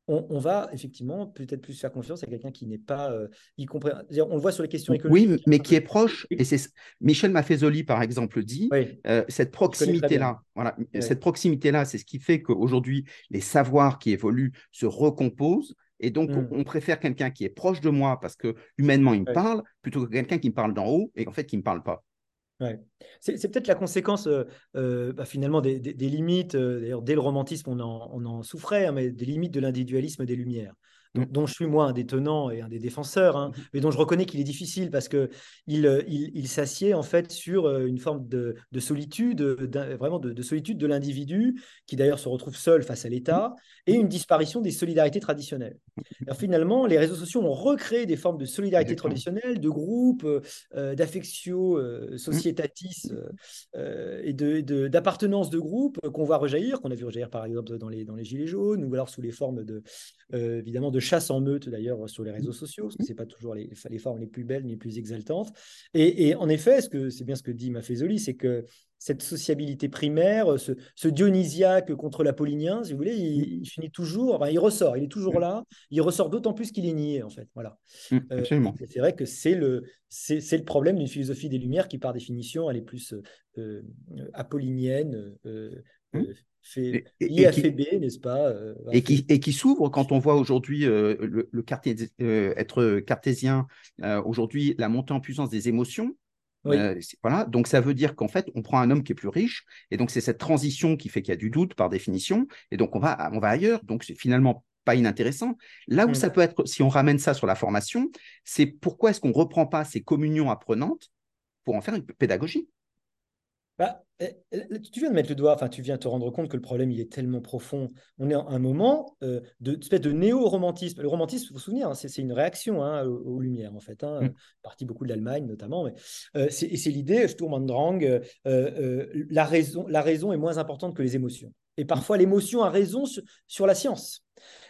on, va effectivement peut-être plus faire confiance à quelqu'un qui n'est pas euh, y compris. On le voit sur les questions économiques. Oui, mais qui est proche. Et c'est Michel Maffezoli, par exemple, dit euh, cette proximité-là. Voilà, cette proximité-là, c'est ce qui fait qu'aujourd'hui les savoirs qui évoluent se recomposent. Et donc, mmh. on préfère quelqu'un qui est proche de moi parce que humainement il me parle, plutôt que quelqu'un qui me parle d'en haut et en fait qui ne me parle pas. C'est peut-être la conséquence euh, euh, bah, finalement des, limites, euh, d'ailleurs dès le romantisme on en, souffrait, hein, mais des limites de l'individualisme des Lumières. Dont, je suis moi un des tenants et un des défenseurs, hein, mm-hmm. mais dont je reconnais qu'il est difficile parce que il, euh, il, s'assied en fait sur euh, une forme de, solitude, vraiment de, solitude de l'individu, qui d'ailleurs se retrouve seul face à l'État, et une disparition des solidarités traditionnelles. Alors, finalement, les réseaux sociaux ont recréé des formes de solidarité traditionnelle, de groupes, euh, d'affectio euh, societatis et d'appartenance de, de, groupe qu'on voit rejaillir, qu'on a vu rejaillir par exemple dans les, dans les Gilets jaunes, ou alors sous les formes de, évidemment de chasse en meute d'ailleurs sur les réseaux sociaux, parce que ce n'est pas toujours les, les, formes les plus belles ni les plus exaltantes. Et, en effet, ce que, c'est bien ce que dit Maffezoli, c'est que cette sociabilité primaire, ce, ce, dionysiaque contre l'apollinien, si vous voulez, il, finit toujours, il ressort, il est toujours là, il ressort d'autant plus qu'il est nié, en fait. Voilà. Mmh, euh, c'est vrai que c'est le, c'est, le problème d'une philosophie des Lumières qui, par définition, elle est plus euh, euh euh, n'est-ce pas euh, Et qui, et qui s'ouvre quand on voit aujourd'hui euh, le, euh, être cartésien, aujourd'hui la montée en puissance des émotions. voilà, donc ça veut dire qu'en fait, on prend un homme qui est plus riche, et donc c'est cette transition qui fait qu'il y a du doute par définition, et donc on va, on va ailleurs. Donc c'est finalement pas inintéressant. Là où mmh. ça peut être, si on ramène ça sur la formation, c'est pourquoi est-ce qu'on ne reprend pas ces communions apprenantes pour en faire une pédagogie? Bah, eh, eh, tu viens de mettre le doigt, enfin, tu viens te rendre compte que le problème, il est tellement profond. On est à un moment euh, de, espèce de néo-romantisme. Le romantisme, vous vous souvenez, hein, c'est une réaction hein, aux, Lumières, en fait. Hein, mm. Partie beaucoup de l'Allemagne, notamment. Mais, euh, et c'est l'idée, Sturm und Drang, euh, la, raison, la raison est moins importante que les émotions. Et parfois, l'émotion a raison sur la science.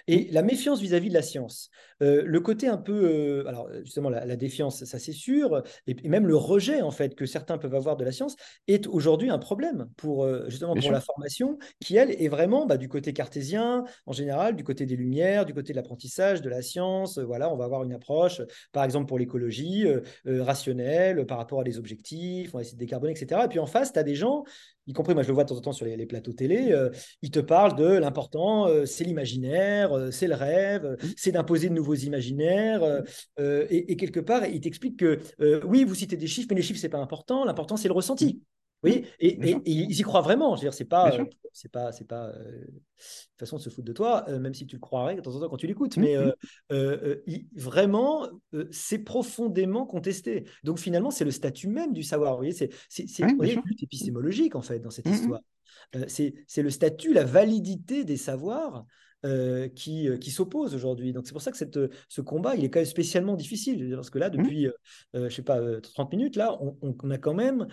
Et la méfiance vis-à-vis de la science, euh, le côté un peu, euh, alors justement la, défiance, ça c'est sûr, et, même le rejet en fait que certains peuvent avoir de la science est aujourd'hui un problème pour euh, justement pour la formation qui elle est vraiment bah, du côté cartésien en général, du côté des lumières, du côté de l'apprentissage, de la science. voilà, on va avoir une approche, par exemple pour l'écologie rationnelle par rapport à des objectifs, on va essayer de décarboner, etc. Et puis en face, tu as des gens y compris moi je le vois de temps en temps sur les, plateaux télé, ils te parlent de l'important, c'est l'imaginaire, euh, c'est le rêve, mmh. c'est d'imposer de nouveaux imaginaires. Euh, euh, et, quelque part, il t'explique que oui, vous citez des chiffres, mais les chiffres, c'est pas important. L'important, c'est le ressenti. Mmh. Oui, et, ils y croient vraiment. Je veux dire, c'est pas, c'est pas, c'est pas façon de se foutre de toi, même si tu le croirais de temps en temps quand tu l'écoutes. Mmh, mais vraiment, c'est profondément contesté. Donc finalement, c'est le statut même du savoir. Vous voyez, c'est, c'est, c'est épistémologique en fait dans cette histoire. c'est, c'est le statut, la validité des savoirs euh, qui, euh, qui s'opposent aujourd'hui. Donc c'est pour ça que cette, ce combat, il est quand même spécialement difficile. Parce que là, mmh. depuis, euh, je sais pas, 30 minutes, là, on, on a quand même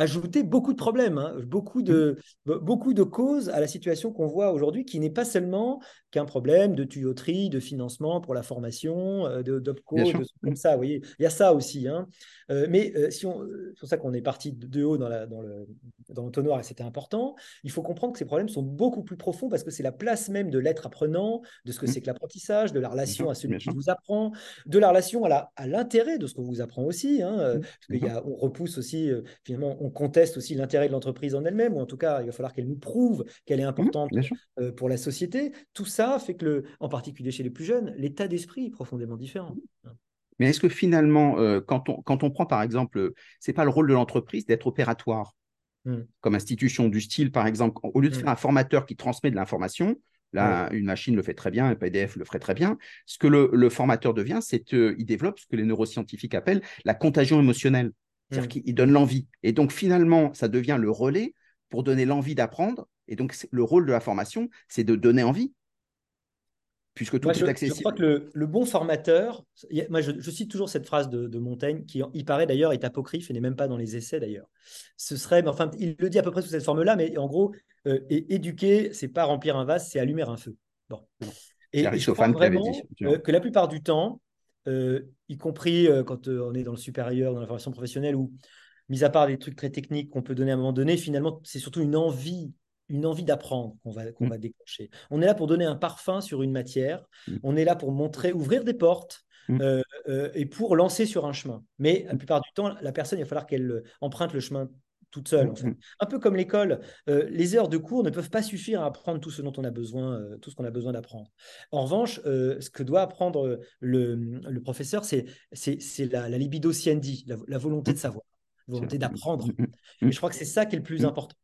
ajouter beaucoup de problèmes, hein, beaucoup, de, mmh. beaucoup de causes à la situation qu'on voit aujourd'hui, qui n'est pas seulement qu'un problème de tuyauterie, de financement pour la formation, euh, de d'opco, de comme ça. Vous voyez, il y a ça aussi. Hein. Euh, mais euh, si on, c'est pour ça qu'on est parti de haut dans, la, dans, le, dans l'entonnoir et c'était important. Il faut comprendre que ces problèmes sont beaucoup plus profonds parce que c'est la place même de l'être apprenant, de ce que mmh. c'est que l'apprentissage, de la relation à celui qui vous apprend, de la relation à, la, à l'intérêt de ce qu'on vous apprend aussi. Hein, mmh. parce qu'il y a, on repousse aussi, finalement, on conteste aussi l'intérêt de l'entreprise en elle-même, ou en tout cas, il va falloir qu'elle nous prouve qu'elle est importante euh, pour la société. Tout ça fait que, le, en particulier chez les plus jeunes, l'état d'esprit est profondément différent. Mais est-ce que finalement, euh, quand, on, quand on prend par exemple, c'est pas le rôle de l'entreprise d'être opératoire mmh. comme institution du style, par exemple, au lieu de mmh. faire un formateur qui transmet de l'information, Là, une machine le fait très bien, un PDF le ferait très bien. Ce que le, formateur devient, c'est qu'il développe ce que les neuroscientifiques appellent la contagion émotionnelle. C'est-à-dire mmh. qu'il donne l'envie. Et donc, finalement, ça devient le relais pour donner l'envie d'apprendre. Et donc, le rôle de la formation, c'est de donner envie. Puisque tout est accessible. Je crois que le, bon formateur, moi je, cite toujours cette phrase de, Montaigne, qui il paraît d'ailleurs est apocryphe et n'est même pas dans les essais d'ailleurs. Ce serait, enfin, il le dit à peu près sous cette forme-là, mais en gros, euh, éduquer, c'est pas remplir un vase, c'est allumer un feu. Bon. Et, je crois vraiment euh, que la plupart du temps, y compris euh, quand euh, on est dans le supérieur, dans la formation professionnelle, où, mis à part des trucs très techniques qu'on peut donner à un moment donné, finalement, c'est surtout une envie une envie d'apprendre qu'on va, qu'on mm. va déclencher. On est là pour donner un parfum sur une matière, mm. on est là pour montrer, ouvrir des portes mm. et pour lancer sur un chemin. Mais la plupart du temps, la personne, il va falloir qu'elle emprunte le chemin toute seule. En fait. Mm-hmm. Un peu comme l'école, euh, les heures de cours ne peuvent pas suffire à apprendre tout ce dont on a besoin, euh, tout ce qu'on a besoin d'apprendre. En revanche, euh, ce que doit apprendre le, le professeur, c'est, c'est, la, la, libido siendi, la, volonté de mm-hmm. savoir, la volonté d'apprendre. Et je crois que c'est ça qui est le plus important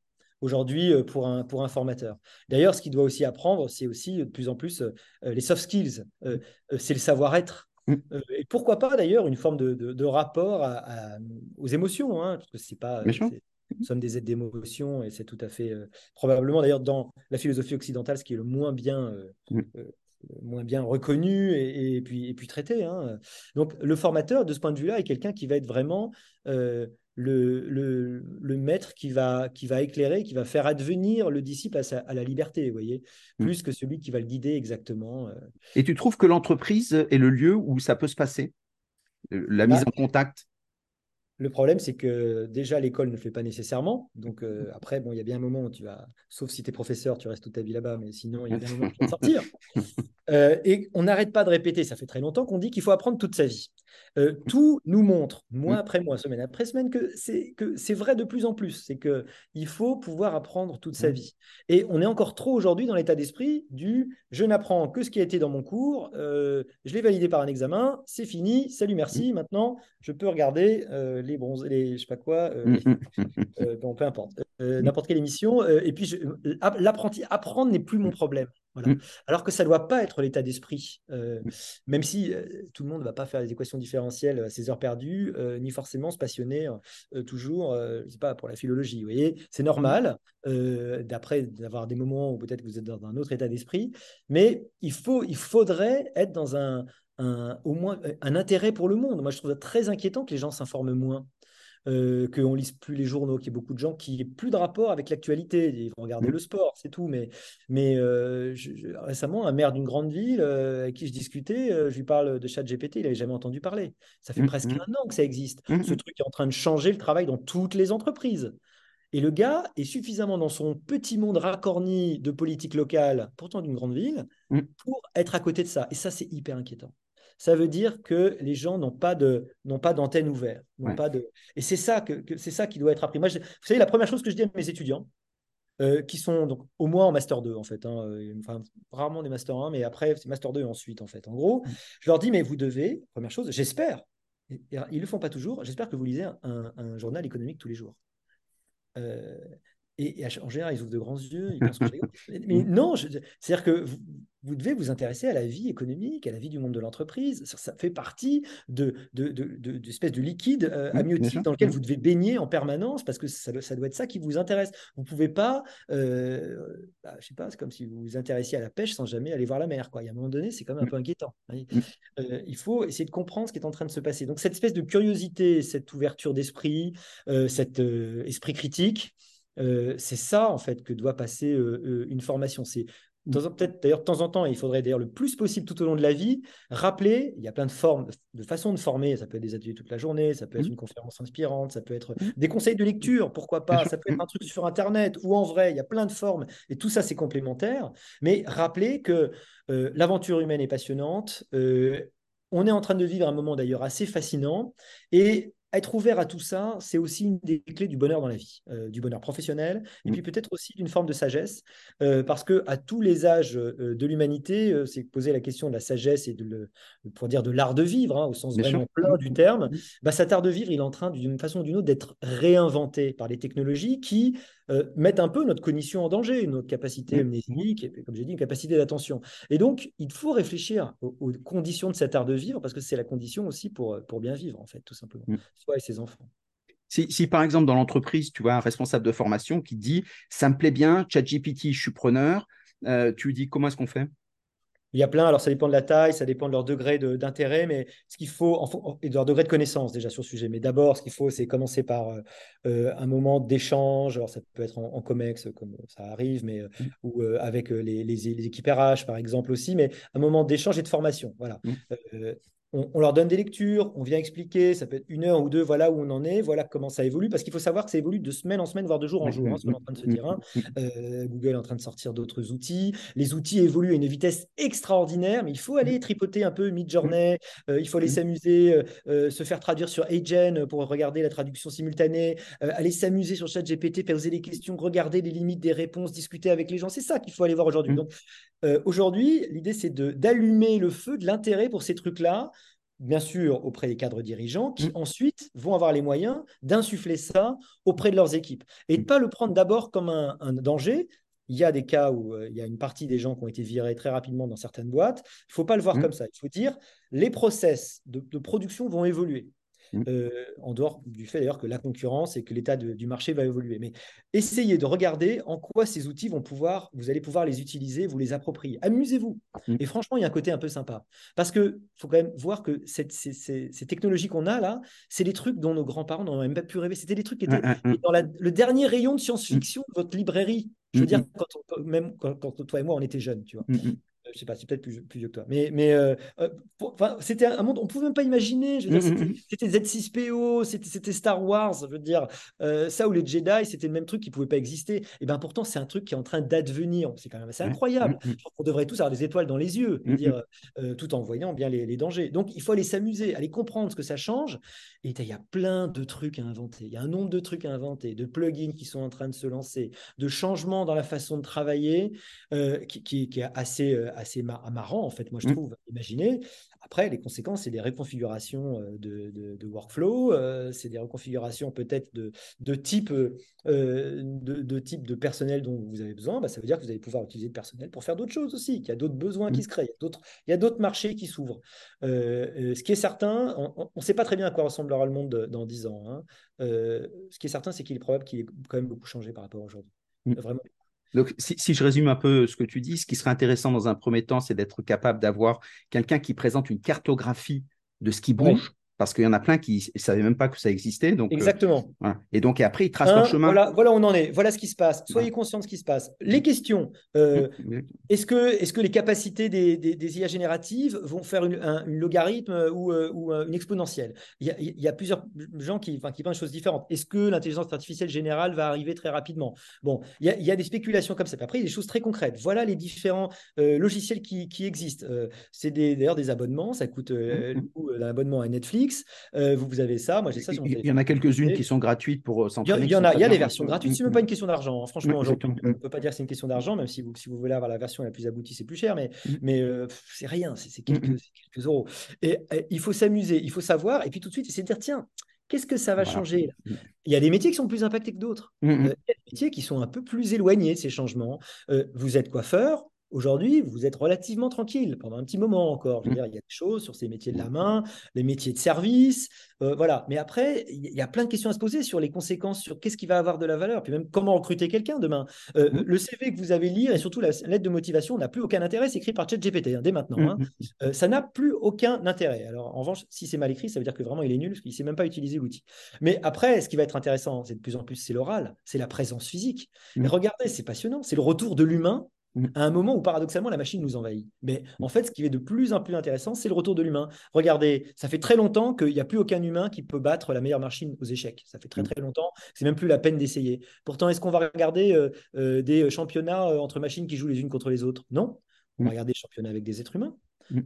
aujourd'hui pour un, pour un formateur. D'ailleurs, ce qu'il doit aussi apprendre, c'est aussi de plus en plus les soft skills, c'est le savoir-être. et pourquoi pas d'ailleurs une forme de, de, rapport à, aux émotions, hein, parce que c'est pas, nous sommes des êtres d'émotion et c'est tout à fait euh, probablement d'ailleurs dans la philosophie occidentale ce qui est le moins bien euh, mm. euh, moins bien reconnu et, puis, et puis traité. Hein. Donc le formateur, de ce point de vue-là, est quelqu'un qui va être vraiment le, le, le, maître qui va, qui va éclairer, qui va faire advenir le disciple à, à la liberté, vous voyez, mm. plus que celui qui va le guider exactement. Et tu trouves que l'entreprise est le lieu où ça peut se passer? La mise bah, en contact le problème, c'est que déjà, l'école ne le fait pas nécessairement. Donc, euh, après, bon, il y a bien un moment où tu vas, sauf si tu es professeur, tu restes toute ta vie là-bas, mais sinon, il y a bien un moment où tu vas sortir. Euh, et on n'arrête pas de répéter, ça fait très longtemps qu'on dit qu'il faut apprendre toute sa vie. Euh, tout nous montre, mois après mois, semaine après semaine, que c'est, que c'est vrai de plus en plus. C'est qu'il faut pouvoir apprendre toute sa vie. Et on est encore trop aujourd'hui dans l'état d'esprit du je n'apprends que ce qui a été dans mon cours, je l'ai validé par un examen, c'est fini, salut, merci, maintenant, je peux regarder les bronzés, les je sais pas quoi, bon, peu importe, n'importe quelle émission. et puis, l'apprenti, apprendre n'est plus mon problème. Voilà. Alors que ça ne doit pas être l'état d'esprit, euh, même si euh, tout le monde ne va pas faire des équations différentielles à ses heures perdues, euh, ni forcément se passionner toujours, je sais pas, pour la philologie. Vous voyez, c'est normal d'après d'avoir des moments où peut-être vous êtes dans un autre état d'esprit, mais il faut, il faudrait être dans un, un, au moins un intérêt pour le monde. Moi, je trouve ça très inquiétant que les gens s'informent moins euh, qu'on lise plus les journaux, qu'il y ait beaucoup de gens qui n'aient plus de rapport avec l'actualité. Ils vont regarder mmh. le sport, c'est tout. Mais, mais euh, récemment, un maire d'une grande ville euh, avec qui je discutais, euh, je lui parle de ChatGPT, il n'avait jamais entendu parler. Ça fait mmh, presque mmh. un an que ça existe. Ce truc est en train de changer le travail dans toutes les entreprises. Et le gars est suffisamment dans son petit monde racorni de politique locale, pourtant d'une grande ville, pour être à côté de ça. Et ça, c'est hyper inquiétant ça veut dire que les gens n'ont pas de n'ont pas d'antenne ouverte, pas de et c'est ça que, c'est ça qui doit être appris. Moi, vous savez, la première chose que je dis à mes étudiants, euh, qui sont donc au moins en master 2 en fait, hein, euh, enfin rarement des master 1, mais après c'est master 2 ensuite en fait. En gros, mm. je leur dis mais vous devez, première chose, j'espère, ils le font pas toujours, j'espère que vous lisez un, journal économique tous les jours. Euh, et, en général, ils ouvrent de grands yeux, ils pensent que je Mais non, c'est-à-dire que vous, vous devez vous intéresser à la vie économique, à la vie du monde de l'entreprise. Ça, fait partie de, de, de, espèce de liquide euh, amniotique dans lequel vous devez baigner en permanence parce que ça, ça doit être ça qui vous intéresse. Vous ne pouvez pas, euh, bah, je sais pas, c'est comme si vous vous intéressiez à la pêche sans jamais aller voir la mer. Quoi. Il y a un moment donné, c'est quand même un peu inquiétant. Euh, il faut essayer de comprendre ce qui est en train de se passer. Donc cette espèce de curiosité, cette ouverture d'esprit, euh, cet esprit critique, c'est ça en fait que doit passer une formation. C'est peut-être d'ailleurs de temps en temps, il faudrait d'ailleurs le plus possible tout au long de la vie, rappeler, il y a plein de formes, de façons de former, ça peut être des ateliers toute la journée, ça peut être mmh. une conférence inspirante, ça peut être mmh. des conseils de lecture, pourquoi pas, ça peut être mmh. un truc sur Internet ou en vrai, il y a plein de formes, et tout ça c'est complémentaire, mais rappeler que euh, l'aventure humaine est passionnante, euh, on est en train de vivre un moment d'ailleurs assez fascinant, et être ouvert à tout ça, c'est aussi une des clés du bonheur dans la vie, euh, du bonheur professionnel, et mmh. puis peut-être aussi d'une forme de sagesse, euh, parce que à tous les âges euh, de l'humanité, c'est poser la question de la sagesse et de le, pour dire de l'art de vivre, hein, au sens vraiment plein du terme. Mmh. Bah, cet art de vivre, il est en train d'une façon ou d'une autre d'être réinventé par les technologies qui mettent un peu notre cognition en danger, notre capacité mnésique, et comme j'ai dit, une capacité d'attention. Et donc, il faut réfléchir aux, aux, conditions de cet art de vivre, parce que c'est la condition aussi pour, pour bien vivre, en fait, tout simplement et ses enfants. Si, par exemple dans l'entreprise, tu vois un responsable de formation qui dit ça me plaît bien, ChatGPT, je suis preneur, euh, tu lui dis comment est-ce qu'on fait? Il y a plein, alors ça dépend de la taille, ça dépend de leur degré d'intérêt, mais ce qu'il faut, et de leur degré de connaissance déjà sur le sujet. Mais d'abord, ce qu'il faut, c'est commencer par euh, euh, un moment d'échange. Alors ça peut être en, COMEX, comme ça arrive, mais mmh. ou avec les, les, équipes RH, par exemple aussi, mais un moment d'échange et de formation. Voilà. Mmh on, leur donne des lectures, on vient expliquer, ça peut être une heure ou deux, voilà où on en est, voilà comment ça évolue, parce qu'il faut savoir que ça évolue de semaine en semaine, voire de jour en jour, hein, ce qu'on est en train de se dire. Hein. Euh, Google est en train de sortir d'autres outils, les outils évoluent à une vitesse extraordinaire, mais il faut aller tripoter un peu mid-journée, euh, il faut aller s'amuser, euh, se faire traduire sur Agen pour regarder la traduction simultanée, aller s'amuser sur ChatGPT, poser des questions, regarder les limites des réponses, discuter avec les gens, c'est ça qu'il faut aller voir aujourd'hui. Donc aujourd'hui, l'idée c'est d'allumer le feu de l'intérêt pour ces trucs-là, bien sûr auprès des cadres dirigeants, qui mm. ensuite vont avoir les moyens d'insuffler ça auprès de leurs équipes. Et de ne mm. pas le prendre d'abord comme un, danger. Il y a des cas où euh, il y a une partie des gens qui ont été virés très rapidement dans certaines boîtes. Il ne faut pas le voir mm. comme ça. Il faut dire les process de production vont évoluer. Euh, en dehors du fait d'ailleurs que la concurrence et que l'état du marché va évoluer. Mais essayez de regarder en quoi ces outils vont pouvoir, vous allez pouvoir les utiliser, vous les approprier. Amusez-vous. Mmh. Et franchement, il y a un côté un peu sympa. Parce qu'il faut quand même voir que cette, ces, technologies qu'on a là, c'est des trucs dont nos grands-parents n'ont même pas pu rêver. C'était des trucs qui étaient dans le dernier rayon de science-fiction de votre librairie. Je veux mmh, dire, quand même quand, toi et moi, on était jeunes, tu vois. Je sais pas, c'est peut-être plus, vieux que toi. Mais, mais euh, euh, c'était un monde, on pouvait même pas imaginer. Je veux dire, mmh, mmh, c'était mmh. Z6PO, c'était Star Wars. Je veux dire, ça ou les Jedi, c'était le même truc qui pouvait pas exister. Et ben pourtant, c'est un truc qui est en train d'advenir. C'est quand même assez incroyable. On devrait tous avoir des étoiles dans les yeux, dire, tout en voyant bien les, les, dangers. Donc, il faut aller s'amuser, aller comprendre ce que ça change. Et il y a plein de trucs à inventer. Il y a un nombre de trucs à inventer, de plugins qui sont en train de se lancer, de changements dans la façon de travailler qui, qui, qui, est assez assez marrant, en fait, moi, je mmh. trouve, imaginer. Après, les conséquences, c'est des reconfigurations de, workflow, c'est des reconfigurations peut-être de, de, type, de, type de personnel dont vous avez besoin. Bah, ça veut dire que vous allez pouvoir utiliser le personnel pour faire d'autres choses aussi, qu'il y a d'autres besoins qui mmh. se créent, il y a d'autres marchés qui s'ouvrent. ce qui est certain, on ne sait pas très bien à quoi ressemblera le monde dans 10 ans. Hein. ce qui est certain, c'est qu'il est probable qu'il ait quand même beaucoup changé par rapport à aujourd'hui. Mmh. Vraiment. Donc, si, je résume un peu ce que tu dis, ce qui serait intéressant dans un premier temps, c'est d'être capable d'avoir quelqu'un qui présente une cartographie de ce qui bouge, parce qu'il y en a plein qui ne savaient même pas que ça existait. Donc, euh, Exactement. Et donc, et après, ils tracent leur chemin. Voilà, voilà, où on en est. Voilà ce qui se passe. Soyez conscients de ce qui se passe. Les questions. Euh, est-ce que, est que les capacités des, des, IA génératives vont faire une, un, logarithme ou, euh, ou, une exponentielle? Il y, a, il y, a, plusieurs gens qui, enfin, qui pensent des choses différentes. Est-ce que l'intelligence artificielle générale va arriver très rapidement? Bon, il y, a, il y, a, des spéculations comme ça. Après, il y a des choses très concrètes. Voilà les différents logiciels qui, qui existent. c'est d'ailleurs des, abonnements. Ça coûte un abonnement à Netflix. Vous vous avez ça, moi j'ai ça. il y en a quelques-unes qui sont gratuites pour s'entraîner. Il y, en a, il y a des versions gratuites. C'est même pas une question d'argent. Hein. Franchement, on ne peut pas dire c'est une question d'argent, même si vous, si vous voulez avoir la version la plus aboutie, c'est plus cher, mais, mm. mais euh, c'est rien, c'est quelques, quelques, euros. Et, il faut s'amuser, il faut savoir, et puis tout de suite, de dire tiens, Qu'est-ce que ça va changer mm. Il y a des métiers qui sont plus impactés que d'autres. Mm, euh, il y a des métiers qui sont un peu plus éloignés de ces changements. Euh, vous êtes coiffeur, Aujourd'hui, vous êtes relativement tranquille pendant un petit moment encore. Je veux mmh. dire, il y a des choses sur ces métiers de la main, les métiers de service, euh, voilà. Mais après, il y a plein de questions à se poser sur les conséquences, sur qu'est-ce qui va avoir de la valeur, puis même comment recruter quelqu'un demain? Euh, mmh. Le CV que vous avez lire et surtout la lettre de motivation n'a plus aucun intérêt. C'est écrit par ChatGPT hein, dès maintenant. Hein. Mmh. Euh, ça n'a plus aucun intérêt. Alors, en revanche, si c'est mal écrit, ça veut dire que vraiment il est nul parce qu'il ne sait même pas utiliser l'outil. Mais après, ce qui va être intéressant, c'est de plus en plus, c'est l'oral, c'est la présence physique. Et regardez, c'est passionnant. C'est le retour de l'humain. À un moment où paradoxalement la machine nous envahit. Mais en fait, ce qui est de plus en plus intéressant, c'est le retour de l'humain. Regardez, ça fait très longtemps qu'il n'y a plus aucun humain qui peut battre la meilleure machine aux échecs. Ça fait très mm. très longtemps. C'est même plus la peine d'essayer. Pourtant, est-ce qu'on va regarder euh, euh, des championnats euh, entre machines qui jouent les unes contre les autres? Non. On va mm. regarder des championnats avec des êtres humains.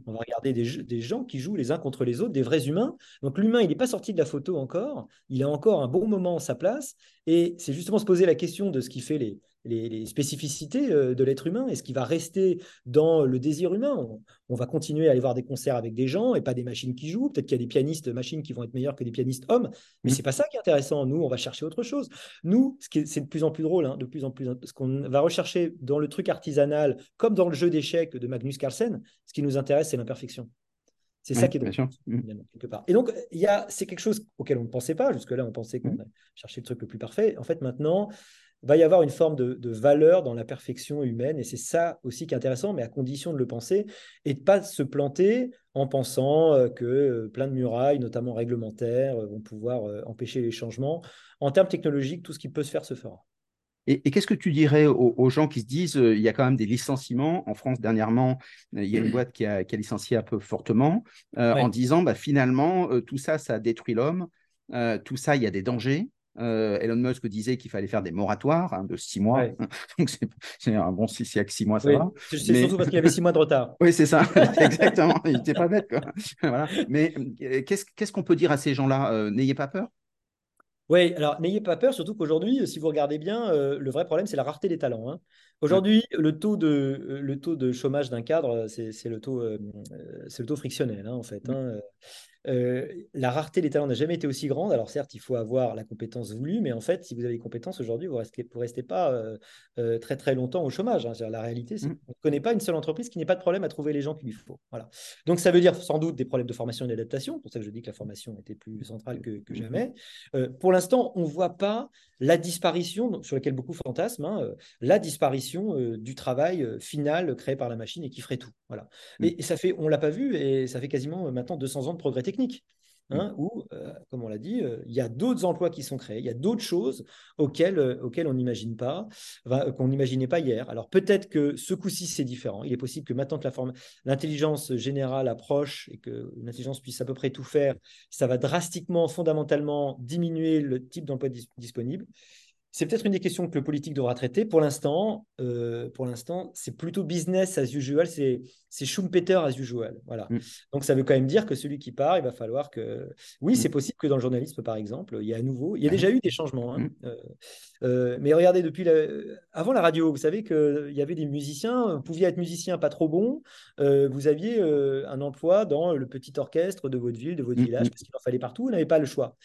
On va regarder des, des, gens qui jouent les uns contre les autres, des vrais humains. Donc l'humain, il n'est pas sorti de la photo encore. Il a encore un bon moment à sa place. Et c'est justement se poser la question de ce qui fait les, les, spécificités euh, de l'être humain et ce qui va rester dans le désir humain. On, va continuer à aller voir des concerts avec des gens et pas des machines qui jouent. Peut-être qu'il y a des pianistes machines qui vont être meilleurs que des pianistes hommes, mais mmh. c'est pas ça qui est intéressant. Nous, on va chercher autre chose. Nous, ce qui c'est de plus en plus drôle, hein, de plus en plus, ce qu'on va rechercher dans le truc artisanal, comme dans le jeu d'échecs de Magnus Carlsen, ce qui nous intéresse, c'est l'imperfection. C'est ça qui est drôle, quelque part. Et donc, il y a, c'est quelque chose auquel on ne pensait pas. Jusque-là, on pensait qu'on mmh. cherchait le truc le plus parfait. En fait, maintenant, va y avoir une forme de, valeur dans la perfection humaine. Et c'est ça aussi qui est intéressant, mais à condition de le penser et de pas se planter en pensant euh, que euh, plein de murailles, notamment réglementaires, euh, vont pouvoir empêcher les changements. En termes technologiques, tout ce qui peut se faire se fera. Et, qu'est-ce que tu dirais aux, gens qui se disent il y a quand même des licenciements? En France, dernièrement, il y a une boîte qui a, licencié un peu fortement en disant bah, finalement, tout ça, ça détruit l'homme. tout ça, il y a des dangers. Euh, Elon Musk disait qu'il fallait faire des moratoires hein, de six mois. Donc, c'est un bon six, il six mois, ça va. C'est surtout parce qu'il y avait six mois de retard. oui, c'est ça, exactement. Il n'était pas bête. Quoi. voilà. Mais euh, qu'est-ce qu'on peut dire à ces gens-là euh, N'ayez pas peur? Oui, alors n'ayez pas peur, surtout qu'aujourd'hui, si vous regardez bien, le vrai problème, c'est la rareté des talents. Hein. Aujourd'hui, le, taux de, le taux de chômage d'un cadre, c'est le, taux, c'est le taux frictionnel, hein, en fait. Euh, la rareté des talents n'a jamais été aussi grande. Alors certes, il faut avoir la compétence voulue, mais en fait, si vous avez des compétences aujourd'hui, vous ne restez, restez, pas euh, euh, très très longtemps au chômage. Hein. La réalité, c'est mmh. qu'on ne connaît pas une seule entreprise qui n'ait pas de problème à trouver les gens qu'il lui faut. Voilà. Donc ça veut dire sans doute des problèmes de formation et d'adaptation. C'est pour ça que je dis que la formation était plus centrale que, que jamais. pour l'instant, on ne voit pas la disparition, sur laquelle beaucoup fantasment, hein, la disparition du travail final créé par la machine et qui ferait tout. Voilà. Mmh. Et, et, ça fait, on l'a pas vu, et ça fait quasiment maintenant 200 ans de progrès technique. Hein, mm. où, euh, comme on l'a dit, euh, il y a d'autres emplois qui sont créés, il y a d'autres choses auxquelles, euh, auxquelles on n'imagine pas, qu'on n'imaginait pas hier. Alors peut-être que ce coup-ci, c'est différent. Il est possible que maintenant que l'intelligence générale approche et que l'intelligence puisse à peu près tout faire, ça va drastiquement, fondamentalement diminuer le type d'emploi disponible. C'est peut-être une des questions que le politique devra traiter. Pour l'instant, euh, pour l'instant, c'est plutôt business as usual, c'est Schumpeter as usual. Voilà. Mm. Donc ça veut quand même dire que celui qui part, il va falloir que. Oui, mm. c'est possible que dans le journalisme, par exemple, il y a à nouveau, il y a déjà eu des changements. Hein. Mm. Euh, euh, mais regardez, depuis avant la radio, vous savez qu'il y avait des musiciens, vous pouviez être musicien pas trop bon, vous aviez un emploi dans le petit orchestre de votre ville, de votre village, parce qu'il en fallait partout, vous n'avez pas le choix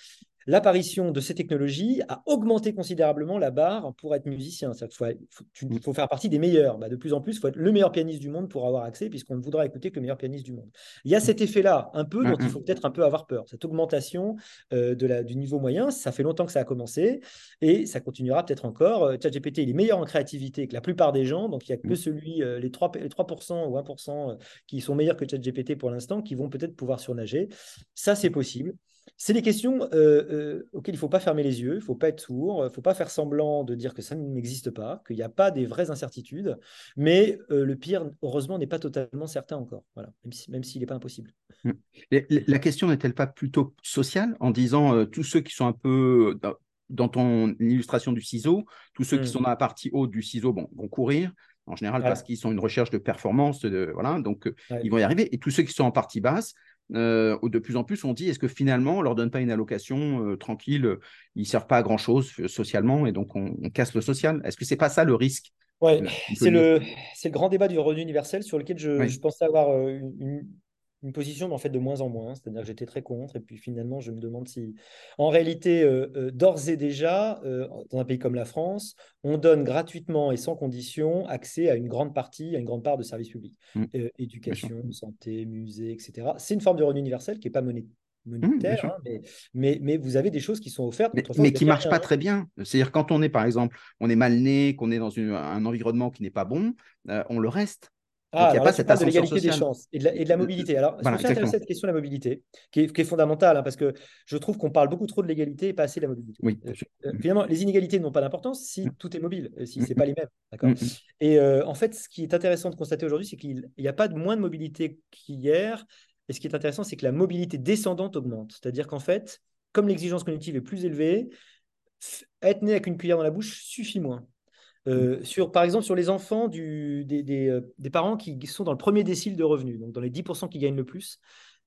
l'apparition de ces technologies a augmenté considérablement la barre pour être musicien. Il faut, mm. faut, faire partie des meilleurs. Bah, de plus en plus, il faut être le meilleur pianiste du monde pour avoir accès, puisqu'on ne voudra écouter que le meilleur pianiste du monde. Il y a cet effet-là, un peu, dont il faut peut-être un peu avoir peur. Cette augmentation euh, de la, du niveau moyen, ça fait longtemps que ça a commencé, et ça continuera peut-être encore. Euh, ChatGPT, il est meilleur en créativité que la plupart des gens, donc il n'y a que celui, euh, les, 3, les 3% ou 1% qui sont meilleurs que ChatGPT pour l'instant, qui vont peut-être pouvoir surnager. Ça, c'est possible. C'est des questions euh, euh, auxquelles il ne faut pas fermer les yeux, il ne faut pas être sourd, il ne faut pas faire semblant de dire que ça n'existe pas, qu'il n'y a pas des vraies incertitudes. Mais euh, le pire, heureusement, n'est pas totalement certain encore, voilà, même s'il n'est pas impossible. Mmh. la question n'est-elle pas plutôt sociale en disant tous ceux qui sont un peu dans, ton illustration du ciseau, tous ceux qui mmh. sont dans la partie haute du ciseau bon, vont courir, en général parce qu'ils sont une recherche de performance, de, voilà, donc ils vont y arriver. Et tous ceux qui sont en partie basse, euh, de plus en plus, on dit est-ce que finalement, on leur donne pas une allocation euh, tranquille Ils ne servent pas à grand chose euh, socialement et donc on, casse le social? Est-ce que c'est pas ça le risque? Ouais, c'est le, le grand débat du revenu universel sur lequel je, je pensais avoir une, une position en fait de moins en moins, c'est-à-dire que j'étais très contre, et puis finalement je me demande si, en réalité, euh, euh, d'ores et déjà, euh, dans un pays comme la France, on donne gratuitement et sans condition accès à une grande partie, à une grande part de services publics, mmh. éducation, santé, musée, etc. C'est une forme de revenu universel qui n'est pas mmh, monétaire, hein, mais, mais, mais, vous avez des choses qui sont offertes. Mais, qui ne marchent pas très bien. C'est-à-dire quand on est, par exemple, on est mal né, qu'on est dans un environnement qui n'est pas bon, on le reste. Ah, il n'y a pas cette de l'égalité des chances et de la, euh, mobilité. Alors, voilà, je me cette question de la mobilité, qui est, fondamentale, hein, parce que je trouve qu'on parle beaucoup trop de l'égalité et pas assez de la mobilité. Oui, euh, euh, finalement, les inégalités n'ont pas d'importance si mm. tout est mobile, si ce n'est pas les mêmes. D'accord? Mm, mm. Et en fait, ce qui est intéressant de constater aujourd'hui, c'est qu'il n'y a pas de moins de mobilité qu'hier. Et ce qui est intéressant, c'est que la mobilité descendante augmente. C'est-à-dire qu'en fait, comme l'exigence cognitive est plus élevée, être né avec une cuillère dans la bouche suffit moins. Euh, sur, par exemple, sur les enfants du, des, des, euh, des, parents qui sont dans le premier décile de revenus, donc dans les 10% qui gagnent le plus,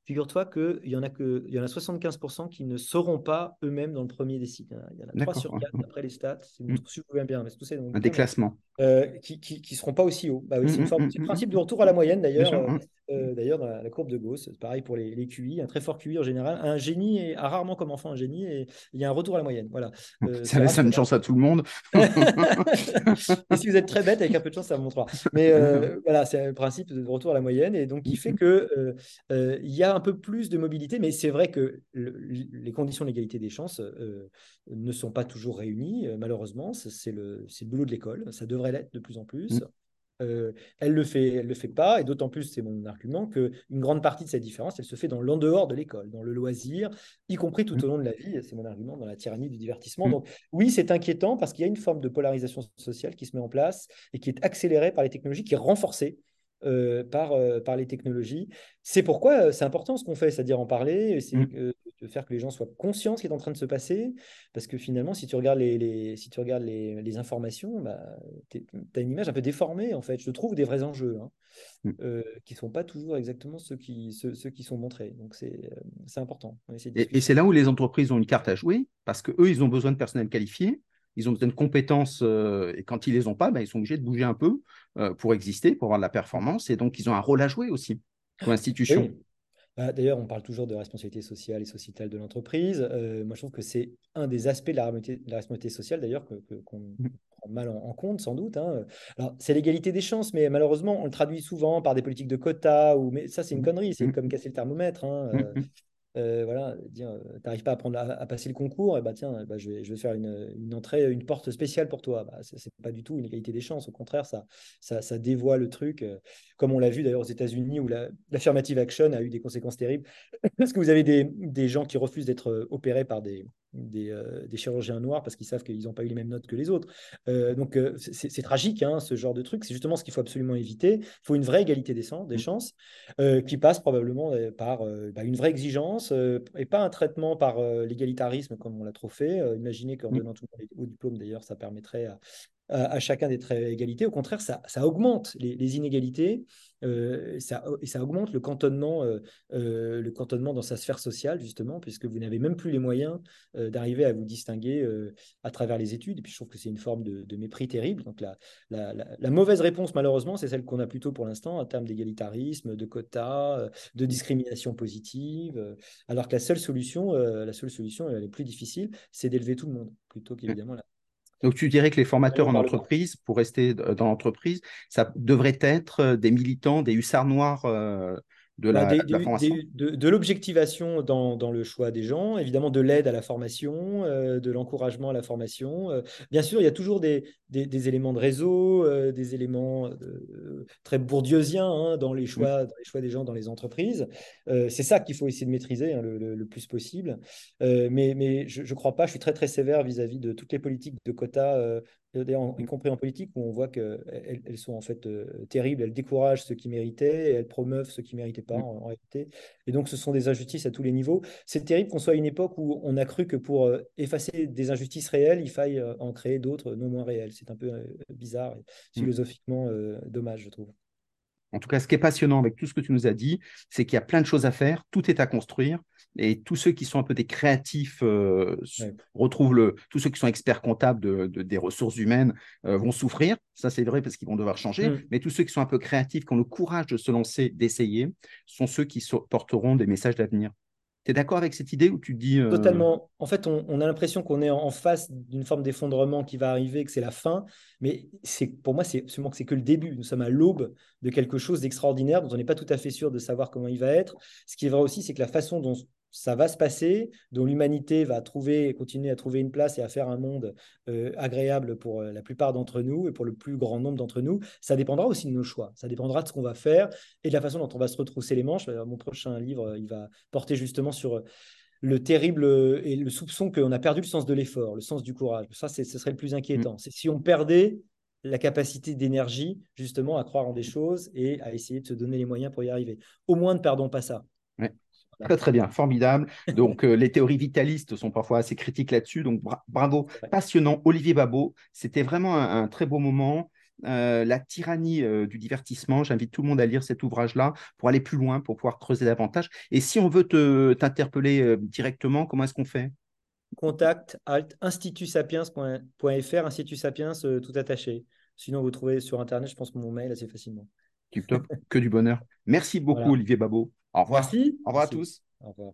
figure-toi qu'il y en a que il y en a 75% qui ne seront pas eux-mêmes dans le premier décile. Il y en a 3 sur 4 après les stats, c'est mmh. bien, mais tout un déclassement. Euh, qui ne seront pas aussi hauts. Bah, oui, c'est mmh, le principe du retour à la moyenne d'ailleurs. Euh, d'ailleurs, dans la, courbe de Gauss, pareil pour les, QI, un très fort QI en général. Un génie a rarement comme enfant un génie et il y a un retour à la moyenne. Voilà. Euh, ça laisse une chance à tout le monde. et si vous êtes très bête, avec un peu de chance, ça vous montrera. Mais euh, voilà, c'est le principe de retour à la moyenne et donc qui fait que il y a un peu plus de mobilité, mais c'est vrai que les conditions d'égalité des chances ne sont pas toujours réunies, malheureusement. C'est le, le boulot de l'école. Ça devrait l'être de plus en plus. Euh, elle le fait, elle le fait pas, et d'autant plus, c'est mon argument, qu'une grande partie de cette différence, elle se fait dans l'en dehors de l'école, dans le loisir, y compris tout mmh. au long de la vie, c'est mon argument, dans la tyrannie du divertissement. Mmh. Donc oui, c'est inquiétant parce qu'il y a une forme de polarisation sociale qui se met en place et qui est accélérée par les technologies, qui est renforcée euh, par, euh, par les technologies. C'est pourquoi c'est important ce qu'on fait, c'est-à-dire en parler, c'est. De faire que les gens soient conscients de ce qui est en train de se passer, parce que finalement, si tu regardes les, les si tu regardes les, les informations, bah, tu as une image un peu déformée, en fait. Je trouve des vrais enjeux hein, mmh. qui ne sont pas toujours exactement ceux qui, ceux, qui sont montrés. Donc, c'est important. et, et c'est là où les entreprises ont une carte à jouer, parce qu'eux, ils ont besoin de personnel qualifié ils ont besoin de compétences euh, et quand ils les ont pas, ben, ils sont obligés de bouger un peu euh, pour exister, pour avoir de la performance et donc ils ont un rôle à jouer aussi comme institution. Bah, d'ailleurs, on parle toujours de responsabilité sociale et sociétale de l'entreprise. Euh, moi, je trouve que c'est un des aspects de la, responsabilité sociale, d'ailleurs, qu'on mmh. prend mal en, compte, sans doute. Hein. Alors, c'est l'égalité des chances, mais malheureusement, on le traduit souvent par des politiques de quotas. Ou... Mais ça, c'est une mmh. connerie, c'est mmh. comme casser le thermomètre. Hein. Euh, voilà, dire, euh, t'arrives pas à, prendre, à, passer le concours, et bah tiens, bah, je, vais, faire une, entrée, une porte spéciale pour toi. Bah, c'est pas du tout une égalité des chances, au contraire, ça, ça, dévoie le truc, euh, comme on l'a vu d'ailleurs aux États-Unis où l'affirmative action a eu des conséquences terribles, parce que vous avez des gens qui refusent d'être opérés par des, des, des, chirurgiens noirs parce qu'ils savent qu'ils n'ont pas eu les mêmes notes que les autres. donc c'est tragique, hein, ce genre de truc. C'est justement ce qu'il faut absolument éviter. Il faut une vraie égalité des, des mmh. chances qui passe probablement par bah, une vraie exigence et pas un traitement par l'égalitarisme comme on l'a trop fait. imaginez qu'en mmh. donnant tout le monde au diplôme, d'ailleurs, ça permettrait à, à, chacun d'être à égalité. Au contraire, ça, ça augmente les, les inégalités euh, ça, augmente le cantonnement, euh, euh, le cantonnement dans sa sphère sociale, justement, puisque vous n'avez même plus les moyens d'arriver à vous distinguer à travers les études. Et puis je trouve que c'est une forme de, mépris terrible. Donc la, la, la, mauvaise réponse, malheureusement, c'est celle qu'on a plutôt pour l'instant en termes d'égalitarisme, de quotas, de discrimination positive. alors que la seule solution, la seule solution, elle est plus difficile, c'est d'élever tout le monde, plutôt qu'évidemment la donc, tu dirais que les formateurs en entreprise, pour rester dans l'entreprise, ça devrait être euh, des militants, des hussards noirs de bah, la, formation De, l'objectivation dans, dans, le choix des gens, évidemment de l'aide à la formation, euh, de l'encouragement à la formation. Euh, bien sûr, il y a toujours des, des, éléments de réseau, euh, des éléments très bourdieusiens hein, dans, les choix, dans les choix des gens dans les entreprises. c'est ça qu'il faut essayer de maîtriser hein, le, le, plus possible. mais mais je ne crois pas, je suis très très sévère vis-à- -vis de toutes les politiques de quotas y compris en politique, où on voit qu'elles elles sont en fait euh, terribles, elles découragent ceux qui méritaient, et elles promeuvent ceux qui ne méritaient pas mm. en, réalité. Et donc, ce sont des injustices à tous les niveaux. C'est terrible qu'on soit à une époque où on a cru que pour euh, effacer des injustices réelles, il faille euh, en créer d'autres non moins réelles. C'est un peu bizarre et mm. philosophiquement dommage, je trouve. En tout cas, ce qui est passionnant avec tout ce que tu nous as dit, c'est qu'il y a plein de choses à faire, tout est à construire, et tous ceux qui sont un peu des créatifs euh, retrouvent le, tous ceux qui sont experts comptables de, des ressources humaines euh, vont souffrir, ça c'est vrai parce qu'ils vont devoir changer, mm. mais tous ceux qui sont un peu créatifs, qui ont le courage de se lancer, d'essayer, sont ceux qui porteront des messages d'avenir. Tu es d'accord avec cette idée ou tu dis. Euh, Totalement. En fait, on, a l'impression qu'on est en face d'une forme d'effondrement qui va arriver, que c'est la fin. Mais c'est pour moi, c'est seulement que c'est que le début. Nous sommes à l'aube de quelque chose d'extraordinaire dont on n'est pas tout à fait sûr de savoir comment il va être. Ce qui est vrai aussi, c'est que la façon dont ça va se passer, dont l'humanité va trouver, continuer à trouver une place et à faire un monde euh, agréable pour euh, la plupart d'entre nous et pour le plus grand nombre d'entre nous, ça dépendra aussi de nos choix. Ça dépendra de ce qu'on va faire et de la façon dont on va se retrousser les manches. Mon prochain livre, il va porter justement sur euh, le terrible et le soupçon qu'on a perdu le sens de l'effort, le sens du courage. Ça, ce serait le plus inquiétant. Mm. C'est si on perdait la capacité d'énergie justement à croire en des choses et à essayer de se donner les moyens pour y arriver. Au moins, ne perdons pas ça. Très, très bien, formidable. Donc, euh, les théories vitalistes sont parfois assez critiques là-dessus. Donc, bravo, passionnant. Olivier Babot, c'était vraiment un, très beau moment. Euh, la tyrannie euh, du divertissement. J'invite tout le monde à lire cet ouvrage-là pour aller plus loin, pour pouvoir creuser davantage. Et si on veut t'interpeller directement, comment est-ce qu'on fait? Contact alt institutsapiens.fr, Institut Sapiens tout attaché. Sinon, vous trouvez sur Internet, je pense, mon mail assez facilement. Tip top, que du bonheur. Merci beaucoup, Olivier Babot. Au revoir. Merci. Au revoir à tous. Au revoir.